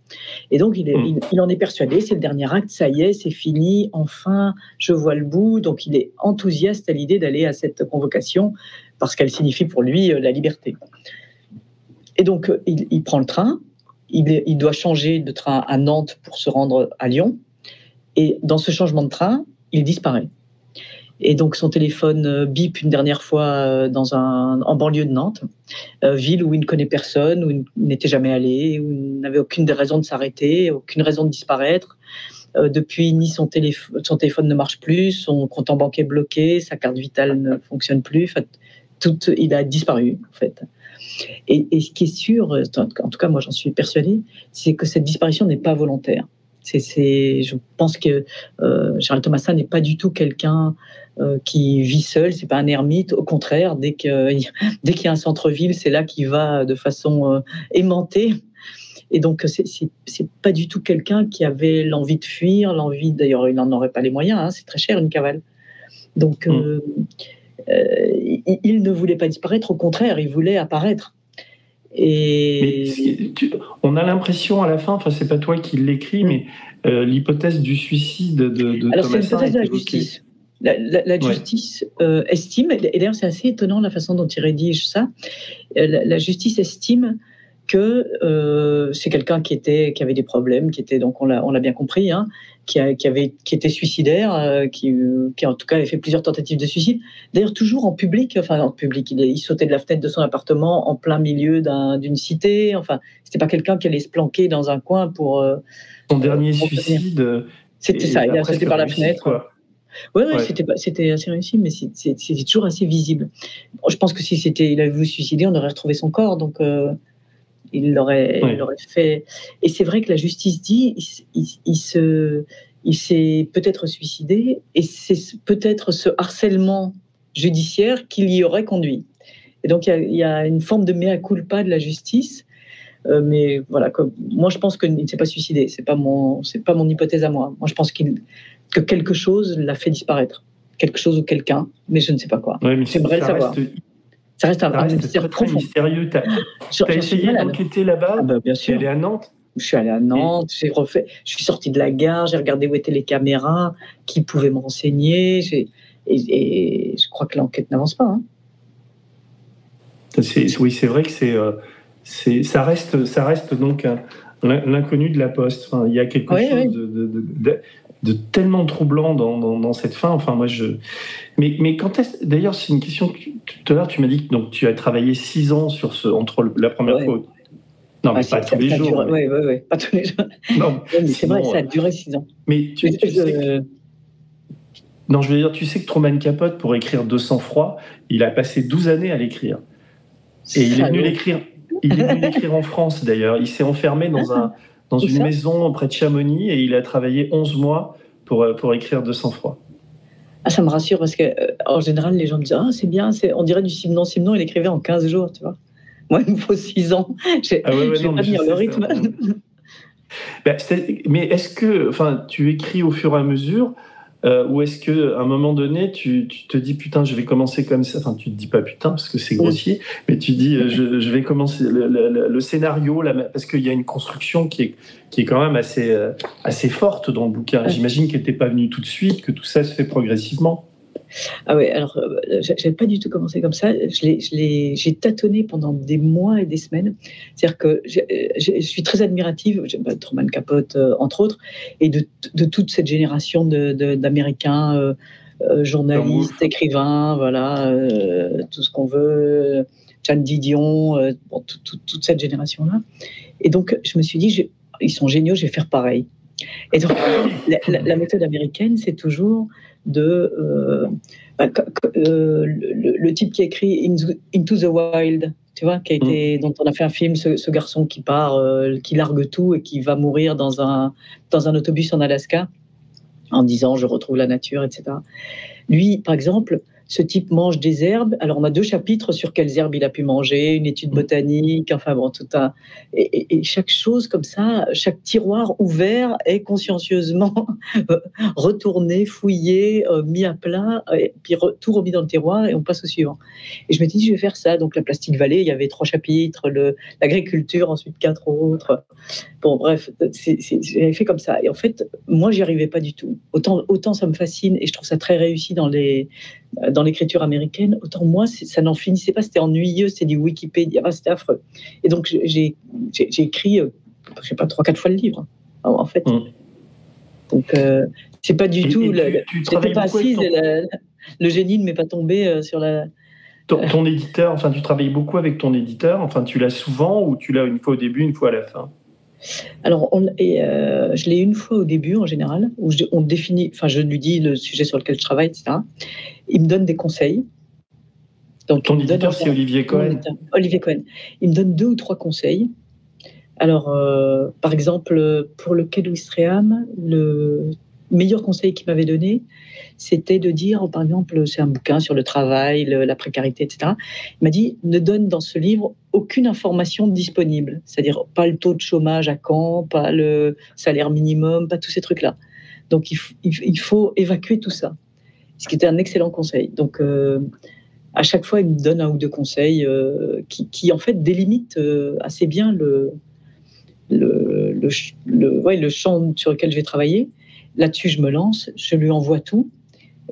Et donc il, est- il- il en est persuadé, c'est le dernier acte, ça y est, c'est fini, enfin, je vois le bout. Donc il est enthousiaste à l'idée d'aller à cette convocation parce qu'elle signifie pour lui euh, la liberté. Et donc euh, il, il prend le train, il doit changer de train à Nantes pour se rendre à Lyon. Et dans ce changement de train, il disparaît. Et donc son téléphone euh, bip une dernière fois euh, dans un, en banlieue de Nantes, euh, ville où il ne connaît personne, où il n'était jamais allé, où il n'avait aucune raison de s'arrêter, aucune raison de disparaître. Depuis, ni son, téléphone, son téléphone ne marche plus, son compte en banque est bloqué, sa carte vitale ne fonctionne plus. Tout, il a disparu, en fait. Et, et ce qui est sûr, en tout cas moi j'en suis persuadée, c'est que cette disparition n'est pas volontaire. C'est, je pense que euh, Gérald Thomasin n'est pas du tout quelqu'un euh, qui vit seul, c'est pas un ermite. Au contraire, dès, que, dès qu'il y a un centre-ville, c'est là qu'il va de façon euh, aimantée. Et donc, c'est, c'est, c'est pas du tout quelqu'un qui avait l'envie de fuir, l'envie, d'ailleurs, il n'en aurait pas les moyens, hein, c'est très cher une cavale. Donc, il, il ne voulait pas disparaître, au contraire, il voulait apparaître. Et Mais si- tu- on a l'impression à la fin, enfin c'est pas toi qui l'écris, mais euh, l'hypothèse du suicide de, de Alors, Thomasin hypothèse de est la justice. La, la- la Ouais. justice euh, estime, et d'ailleurs c'est assez étonnant la façon dont il rédige ça, Euh, la, la justice estime que euh, c'est quelqu'un qui, était, qui avait des problèmes, qui était, donc on l'a, on l'a bien compris, hein, qui, a- qui, avait, qui était suicidaire, euh, qui, euh, qui en tout cas avait fait plusieurs tentatives de suicide. D'ailleurs toujours en public, enfin en public, il, il sautait de la fenêtre de son appartement en plein milieu d'un- d'une cité, enfin c'était pas quelqu'un qui allait se planquer dans un coin pour... euh, Son dernier pour suicide. C'était ça, il a sauté par la réussi, fenêtre. quoi. Oui, ouais, Ouais. c'était assez réussi, mais c'était toujours assez visible. Je pense que si c'était, il avait voulu se suicider, on aurait retrouvé son corps, donc euh, il l'aurait, fait. Et c'est vrai que la justice dit, il, s- il- il se, il s'est peut-être suicidé, et c'est ce- peut-être ce harcèlement judiciaire qui l'y aurait conduit. Et donc il y a, il y a une forme de mea culpa de la justice. euh, mais voilà, comme, moi je pense qu'il ne s'est pas suicidé. C'est pas mon, c'est pas mon hypothèse à moi. Moi je pense qu'il, que quelque chose l'a fait disparaître, quelque chose ou quelqu'un, mais je ne sais pas quoi. Ouais, mais J'aimerais le savoir. reste, Ça reste un, mystère profond. mystérieux. J'en suis essayé d'enquêter là-bas Ah bah, bien Tu es sûr. allé à Nantes Je suis allée à Nantes, j'ai refait, je suis sortie de la gare, j'ai regardé où étaient les caméras, qui pouvaient me renseigner, et, et je crois que l'enquête n'avance pas. hein. Oui, c'est vrai que c'est, euh, ça reste, ça reste donc l'inconnu de la poste. Enfin, il y a quelque Oui, chose oui. De, tellement troublant dans, dans- dans cette fin. Enfin, moi, je. Mais, mais quand est-ce D'ailleurs, c'est une question. que tu- Tout à l'heure, tu m'as dit que donc tu as travaillé six ans sur ce entre le- la première Ouais. fois. Non, mais pas tous les jours. duré- mais- ouais, ouais, ouais, pas tous les jours. Non, Ouais, mais c'est vrai, ça a euh, duré six ans. Mais tu, Mais tu je- sais que- Non, je veux dire, tu sais que Truman Capote, pour écrire De sang-froid, il a passé 12 années à l'écrire. Et il est venu l'écrire. Il est venu l'écrire en France d'ailleurs. Il s'est enfermé dans, un, dans une ça maison près de Chamonix et il a travaillé 11 mois pour, euh, pour écrire De sang-froid. Ah, ça me rassure parce que euh, en général, les gens me disent Ah, c'est bien, on dirait du Simon. Simon, il écrivait en 15 jours, tu vois. Moi, il me faut 6 ans. J'ai, Ah ouais, ouais, non, pas je le rythme. Ben, mais est-ce que, enfin, tu écris au fur et à mesure, euh, ou est-ce que, à un moment donné, tu, tu te dis putain, je vais commencer comme ça. Enfin, tu te dis pas putain parce que c'est grossier, mais tu dis euh, je, je vais commencer le, le- le scénario là, parce qu'il y a une construction qui est qui est quand même assez euh, assez forte dans le bouquin. J'imagine qu'elle n'était pas venue tout de suite, que tout ça se fait progressivement. Ah ouais, alors, euh, j'ai j'ai pas du tout commencé comme ça. J'ai tâtonné pendant des mois et des semaines. C'est-à-dire que j'ai- je suis très admirative, j'aime pas Truman Capote, euh, entre autres, et de, de toute cette génération de- de- d'Américains, euh, euh, journalistes, écrivains, voilà, euh, tout ce qu'on veut, Jean Didion, euh, bon, tout- tout- toute cette génération-là. Et donc, je me suis dit, je- ils sont géniaux, je vais faire pareil. Et donc, la, la- la méthode américaine, c'est toujours de. euh, bah, euh, le, le type qui a écrit Into, Into the Wild, tu vois, qui a été, dont on a fait un film, ce, ce garçon qui part, euh, qui largue tout et qui va mourir dans un, dans un autobus en Alaska en disant je retrouve la nature, etc. Lui, par exemple, ce type mange des herbes. Alors, on a deux chapitres sur quelles herbes il a pu manger, une étude botanique, enfin bon, tout un. Et, et chaque chose comme ça, chaque tiroir ouvert est consciencieusement retourné, fouillé, euh, mis à plat, et puis re, tout remis dans le tiroir et on passe au suivant. Et je m'étais dit, je vais faire ça. Donc, la Plastique Vallée, il y avait trois chapitres, l'agriculture, ensuite quatre autres. Bon, bref, j'avais fait comme ça. Et en fait, moi, j'y arrivais pas du tout. Autant, autant ça me fascine et je trouve ça très réussi dans les dans l'écriture américaine, autant moi, ça n'en finissait pas, c'était ennuyeux, c'était du Wikipédia, c'était affreux. Et donc, j'ai écrit, euh, je sais pas, trois, quatre fois le livre, hein, en fait. Mmh. Donc, euh, c'est pas du tout. C'était pas assise, le génie ne m'est pas tombé euh, sur la. Ton, éditeur, enfin, tu travailles beaucoup avec ton éditeur, enfin, tu l'as souvent ou tu l'as une fois au début, une fois à la fin? Alors, on, et, euh, je l'ai une fois au début en général, où je, on définit, enfin, je lui dis le sujet sur lequel je travaille, etc. Il me donne des conseils. Donc, Ton éditeur, c'est Olivier Cohen. Olivier Cohen. Il me donne deux ou trois conseils. Alors, euh, par exemple, pour le quai d'Ouistreham, le meilleur conseil qu'il m'avait donné, c'était de dire, par exemple, c'est un bouquin sur le travail, la précarité, etc. Il m'a dit, ne donne dans ce livre aucune information disponible, c'est-à-dire pas le taux de chômage à Caen, pas le salaire minimum, pas tous ces trucs-là. Donc il, faut évacuer tout ça, ce qui était un excellent conseil. Donc euh, à chaque fois, il me donne un ou deux conseils euh, qui, en fait délimitent euh, assez bien le champ sur lequel je vais travailler. Là-dessus, je me lance, je lui envoie tout.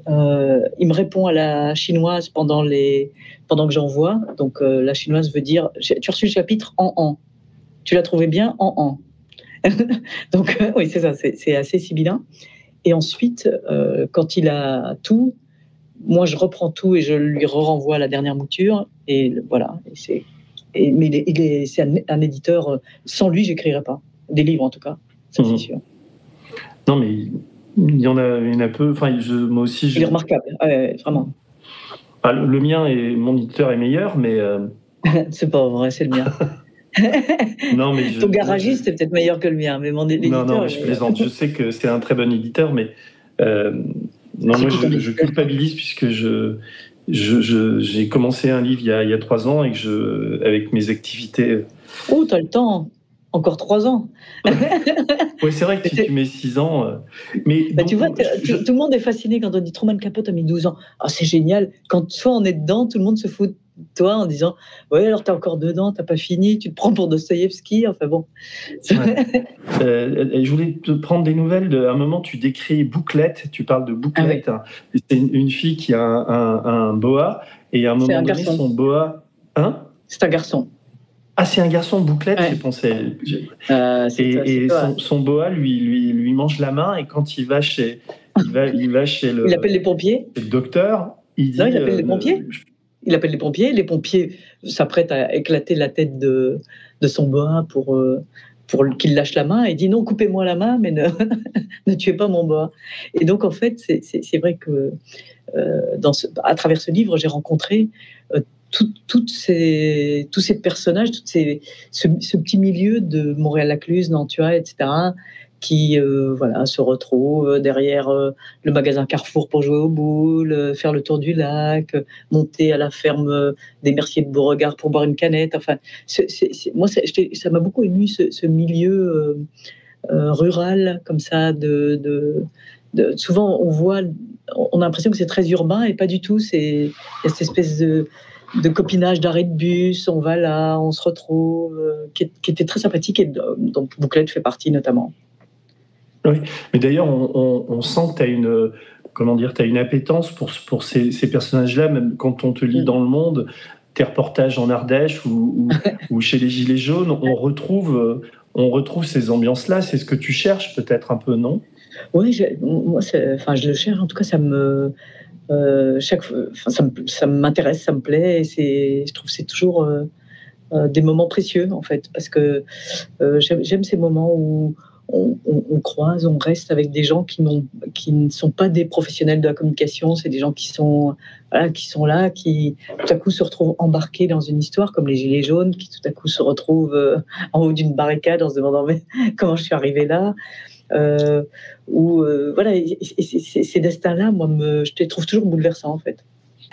Euh, il me répond à la chinoise pendant, les, pendant que j'envoie. Donc euh, la chinoise veut dire Tu as reçu le chapitre en en. Tu l'as trouvé bien en en. Donc euh, oui, c'est ça, c'est assez sibyllin. Et ensuite, quand il a tout, moi je reprends tout et je lui renvoie la dernière mouture. Et voilà. Et et, mais c'est un, un, éditeur, sans lui, j'écrirais pas. Des livres en tout cas, ça c'est mmh. sûr. Non, mais il y en a, une un peu. Enfin, je, moi aussi. Je... Il est remarquable, vraiment. Ah, le, mien et mon éditeur est meilleur, mais. Euh, c'est pas vrai, c'est le mien. non, mais Ton garagiste est peut-être meilleur que le mien, mais mon éditeur. Non, non, je plaisante. je sais que c'est un très bon éditeur, mais. Euh, non, moi, je, culpabilise puisque je. J'ai commencé un livre il y, a, il y, a, trois ans et que je, avec mes activités. Oh, t'as le temps encore trois ans. oui, c'est vrai que tu, mets six ans. Euh, mais bah, tu vois, tout le monde est fasciné quand on dit Truman Capote a mis 12 ans. Ah, c'est génial. Quand soit on est dedans, tout le monde se fout de toi en disant Ouais, alors t'es encore dedans, t'as pas fini, tu te prends pour Dostoïevski. Enfin bon. Euh, je voulais te prendre des nouvelles. De, à un moment, tu décris Bouclette, tu parles de Bouclette. Ah c'est une, fille qui a un, boa, et à un moment donné, son boa. Hein? C'est un garçon. Ah, c'est un garçon bouclette, j'ai pensé. Euh, et, son, boa lui, lui, lui mange la main et quand il va chez, il va, il va chez le. Il appelle les pompiers. Le docteur. Il dit, non, il appelle les euh, pompiers. Il appelle les pompiers. Les pompiers s'apprêtent à éclater la tête de, de son boa pour, euh, pour qu'il lâche la main. Et dit non, coupez-moi la main, mais ne, ne tuez pas mon boa. Et donc, en fait, c'est vrai que dans ce, à travers ce livre, j'ai rencontré toutes ces, tous ces personnages, tout ces, ce, petit milieu de Montréal-Lacluse, Nantua, etc., qui euh, voilà, se retrouvent derrière euh, le magasin Carrefour pour jouer aux boules, euh, faire le tour du lac, monter à la ferme des Merciers de Beauregard pour boire une canette. Enfin, moi, ça m'a beaucoup ému ce, milieu rural, comme ça, de, souvent on voit, on a l'impression que c'est très urbain et pas du tout. C'est cette espèce de, de copinage d'arrêt de bus, on va là, on se retrouve, euh, qui, était très sympathique et dont Bouclette fait partie notamment. Oui, mais d'ailleurs, on, sent que tu as une, comment dire, as une appétence pour, pour ces, personnages-là, même quand on te lit mm. dans le monde, tes reportages en Ardèche ou, ou, chez les Gilets jaunes, on retrouve, on retrouve ces ambiances-là. C'est ce que tu cherches peut-être un peu, non? Oui, moi, enfin, je le cherche. En tout cas, ça me, euh, chaque, ça m'intéresse, ça me plaît. Et je trouve que c'est toujours euh, euh, des moments précieux, en fait, parce que j'aime ces moments où on, croise, on reste avec des gens qui, qui ne sont pas des professionnels de la communication, c'est des gens qui sont, qui sont là, qui tout à coup se retrouvent embarqués dans une histoire, comme les Gilets jaunes, qui tout à coup se retrouvent en haut d'une barricade en se demandant comment je suis arrivé là? Euh, où euh, voilà, ces destins-là, moi, me, je les trouve toujours bouleversants en fait.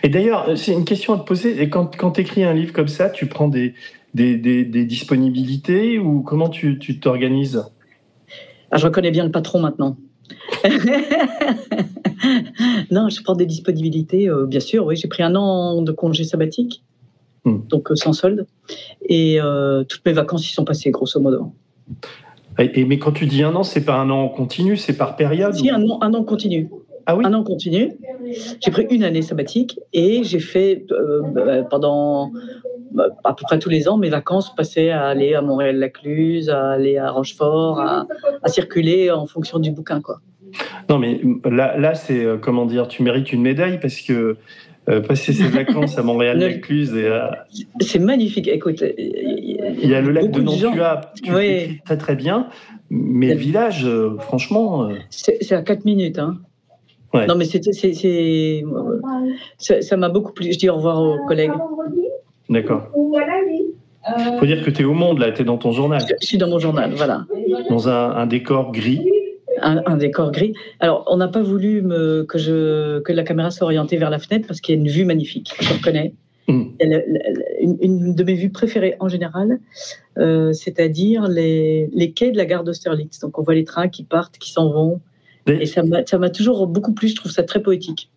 Et d'ailleurs, c'est une question à te poser. Et quand, quand tu écris un livre comme ça, tu prends des, des, des, des disponibilités ou comment tu tu t'organises? Ah, Je reconnais bien le patron maintenant. non, je prends des disponibilités, euh, bien sûr. Oui, j'ai pris un an de congé sabbatique, Hmm. donc euh, sans solde, et toutes mes vacances y sont passées, grosso modo. Et, et- Mais quand tu dis un an, c'est pas un an en continu, c'est par période Si, un an, un an continu. Ah oui Un an continu. J'ai pris une année sabbatique et j'ai fait euh, bah, pendant bah, à peu près tous les ans mes vacances passées à aller à Montréal-Lacluse, à aller à Rochefort, à, à circuler en fonction du bouquin. Quoi. Non, mais là, là c'est euh, comment dire, tu mérites une médaille parce que euh, passer ses vacances à Montréal-Lacluse et à- C'est magnifique. Écoute, il y a le lac de Nantua, tu Oui. très très bien, mais le village, euh, franchement, euh, C'est à 4 minutes. Hein. Ouais. Non, mais c'est- ça m'a beaucoup plu. Je dis au revoir aux collègues. d'accord. Faut dire que tu es au monde là, tu es dans ton journal, Je suis dans mon journal, voilà. dans un, un décor gris. Un, un décor gris. Alors, on n'a pas voulu me- que, je, que la caméra soit orientée vers la fenêtre parce qu'il y a une vue magnifique, je reconnais. Mm. Une, une de mes vues préférées en général, euh, c'est-à-dire les, les quais de la gare d'Austerlitz. Donc, on voit les trains qui partent, qui s'en vont. Et ça m'a toujours beaucoup plu, je trouve ça très poétique.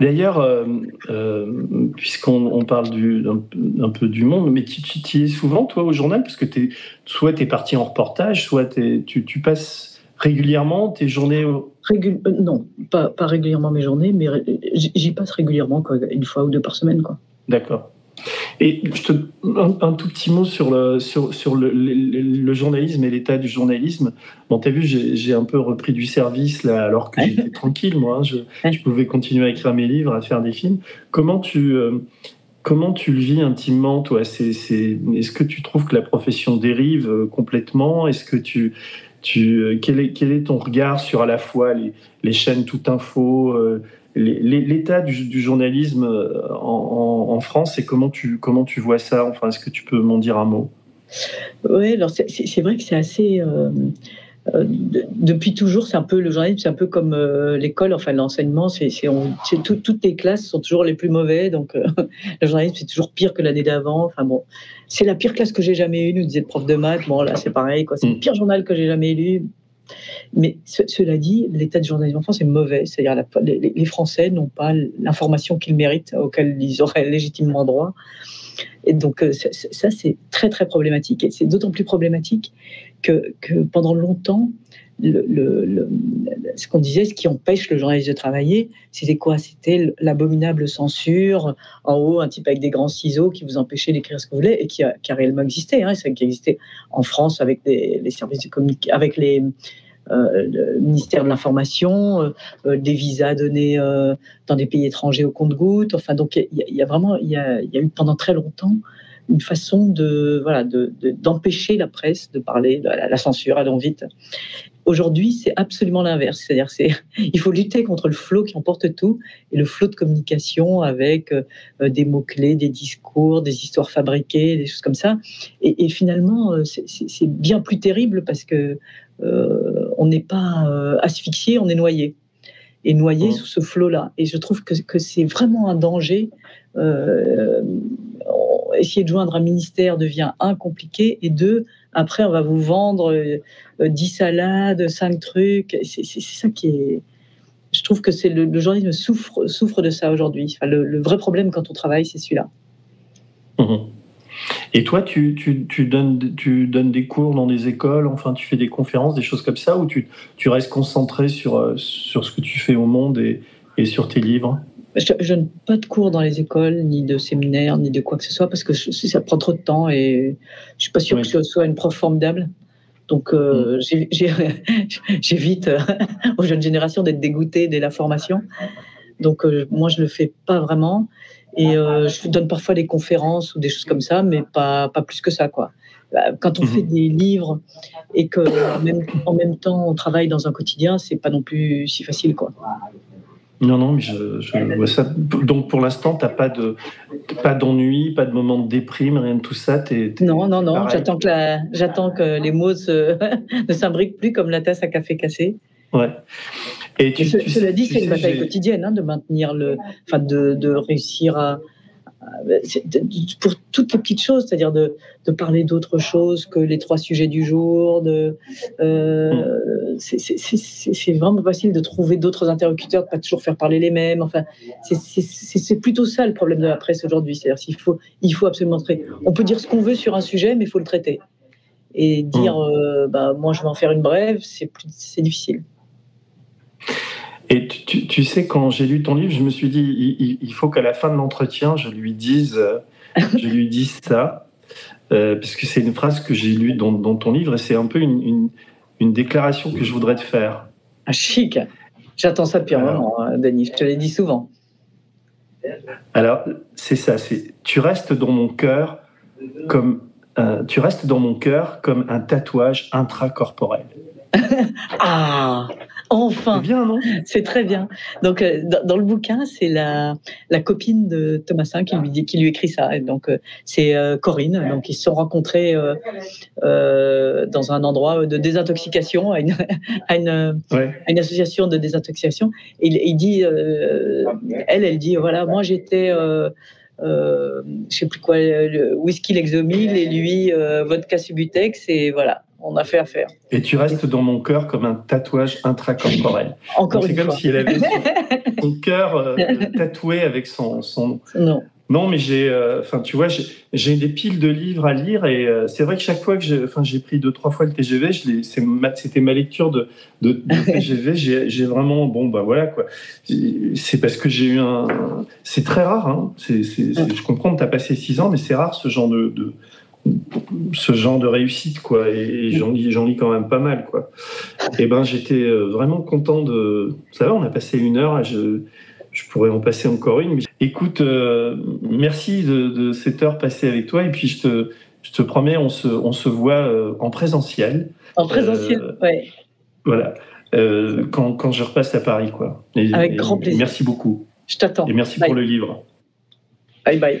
D'ailleurs, euh, euh, puisqu'on on parle du, un, un peu du monde, mais tu, tu tu y es souvent, toi, au journal? Parce que es, soit tu es parti en reportage, soit tu passes régulièrement tes journées. Régul- euh, non, pas, pas régulièrement mes journées, mais j'y passe régulièrement, quoi, une fois ou deux par semaine. Quoi. D'accord. Et je te, un, un tout petit mot sur le, sur, sur le, le- le journalisme et l'état du journalisme. Bon, tu as vu, j'ai un peu repris du service là, alors que j'étais tranquille, moi. hein. Je, je pouvais continuer à écrire mes livres, à faire des films. Comment tu, euh, comment tu le vis intimement, toi? C'est- c'est- Est-ce que tu trouves que la profession dérive euh, complètement? Est-ce que tu. Euh, quel, est, ton regard sur à la fois les, chaînes tout info, euh, l'état du, journalisme euh, en, France et comment tu, comment tu vois ça? Enfin, est-ce que tu peux m'en dire un mot? Oui, alors c'est- vrai que c'est assez. De- depuis toujours, c'est un peu le journalisme, c'est un peu comme euh, l'école, enfin l'enseignement, c'est tout- toutes les classes sont toujours les plus mauvais, donc euh, le journalisme c'est toujours pire que l'année d'avant. Enfin bon, c'est la pire classe que j'ai jamais eue, nous disait le prof de maths. Bon là, c'est pareil, quoi. C'est le pire journal que j'ai jamais lu. Mais ce- cela dit, l'état du journalisme en France est mauvais, c'est-à-dire les, les Français n'ont pas l'information qu'ils méritent, auquel ils auraient légitimement droit. Et donc, euh, ça, c'est très, très problématique. Et c'est d'autant plus problématique que, pendant longtemps, ce qu'on disait, ce qui empêche le journaliste de travailler, c'était quoi? C'était l'abominable censure, en haut, un type avec des grands ciseaux qui vous empêchait d'écrire ce que vous voulez et qui a, qui a réellement existé. Hein, qui existait en France avec les services de communication, avec les, euh, le ministère de l'Information, euh, euh, des visas donnés euh, dans des pays étrangers au compte-gouttes. Enfin, donc, il y, a- vraiment, il y a eu pendant très longtemps une façon de voilà de- de- d'empêcher la presse de parler de la, la censure, allons vite. Aujourd'hui, c'est absolument l'inverse. C'est-à-dire, c'est il faut lutter contre le flot qui emporte tout et le flot de communication avec euh, des mots clés, des discours, des histoires fabriquées, des choses comme ça. Et, et finalement, euh, c'est- bien plus terrible parce que euh, on n'est pas euh, asphyxié, on est noyé. Et noyé sous ce flot-là. Et je trouve que, que c'est vraiment un danger. Essayer de joindre un ministère devient un compliqué et deux, après on va vous vendre euh, euh, 10 salades, 5 trucs. C'est ça qui est. Je trouve que c'est le, journalisme souffre, souffre de ça aujourd'hui. Enfin, le, vrai problème quand on travaille, c'est celui-là. Mhm. Et toi, tu, tu, tu donnes, tu donnes des cours dans des écoles, enfin, tu fais des conférences, des choses comme ça, ou tu, tu restes concentré sur, euh, sur ce que tu fais au monde et, et sur tes livres? Je, je donne pas de cours dans les écoles, ni de séminaires, ni de quoi que ce soit, parce que je- ça prend trop de temps et je suis pas sûre Oui. que je sois une prof formidable. Donc, euh, j'ai- j'évite euh, aux jeunes générations d'être dégoûtées dès la formation. Donc, euh, moi, je le fais pas vraiment. Et je donne parfois des conférences ou des choses comme ça, mais pas, pas plus que ça, quoi. Euh, Quand on fait des livres et que même, en même temps on travaille dans un quotidien, c'est pas non plus si facile, quoi. Non, non, mais je, je vois ça. Donc, pour l'instant, tu n'as pas de- pas d'ennui, pas de moment de déprime, rien de tout ça. Non, non, non. J'attends que, la- j'attends que les mots se- ne s'imbriquent plus comme la tasse à café cassée. Ouais. Et tu, cela dit, c'est une bataille quotidienne hein, de maintenir le, enfin de, de réussir à, pour toutes les petites choses, c'est-à-dire de, de, parler d'autre chose que les trois sujets du jour. De, euh, mm. c'est vraiment facile de trouver d'autres interlocuteurs, de pas toujours faire parler les mêmes. Enfin, c'est plutôt ça le problème de la presse aujourd'hui. C'est-à-dire qu'il faut, il faut absolument traiter. On peut dire ce qu'on veut sur un sujet, mais il faut le traiter. Et dire, mm. euh, bah, moi, je vais en faire une brève, c'est difficile. Et tu, sais, quand j'ai lu ton livre, je me suis dit, il, faut qu'à la fin de l'entretien, je lui dise, je lui dise ça, euh, parce que c'est une phrase que j'ai lue dans, ton livre et c'est un peu une, déclaration que je voudrais te faire. Ah, chic. J'attends ça depuis un moment, hein, Denis. Je te l'ai dit souvent. Alors, c'est ça. C'est tu restes dans mon cœur comme euh, tu restes dans mon cœur comme un tatouage intracorporel. ah, enfin. C'est très bien. Donc, euh, dans, le bouquin, c'est la, la copine de Thomasin qui lui, dit, qui lui écrit ça. Et donc, euh, c'est euh, Corinne. Donc, ils se sont rencontrés dans un endroit de désintoxication, à une, à une, une association de désintoxication. Et il, dit, elle, elle dit, voilà, moi j'étais. Euh, je sais plus quoi, le whisky Lexomil et lui vodka Subutex et voilà on a fait affaire. Et tu restes dans mon cœur comme un tatouage intracorporel. Encore une fois. C'est comme si elle avait son, cœur euh, tatoué avec son, son... Non. Non, mais j'ai, euh, enfin, tu vois, j'ai des piles de livres à lire et euh, c'est vrai que chaque fois que j'ai, enfin, j'ai pris deux trois fois le TGV, c'était ma lecture de, de, TGV. j'ai vraiment, bon, bah voilà quoi. C'est parce que j'ai eu un, c'est très rare. Hein. C'est, je comprends que tu as passé six ans, mais c'est rare ce genre de, ce genre de réussite quoi. Et, j'en lis j'en lis quand même pas mal quoi. Et ben j'étais euh, vraiment content de ça va on a passé une heure je je pourrais en passer encore une écoute euh, merci de, cette heure passée avec toi. Et puis je te je te promets on se on se voit euh, en présentiel. En présentiel ouais. voilà. Quand, quand je repasse à Paris quoi. Avec grand plaisir. merci beaucoup. Je t'attends. Et merci pour le livre. Bye bye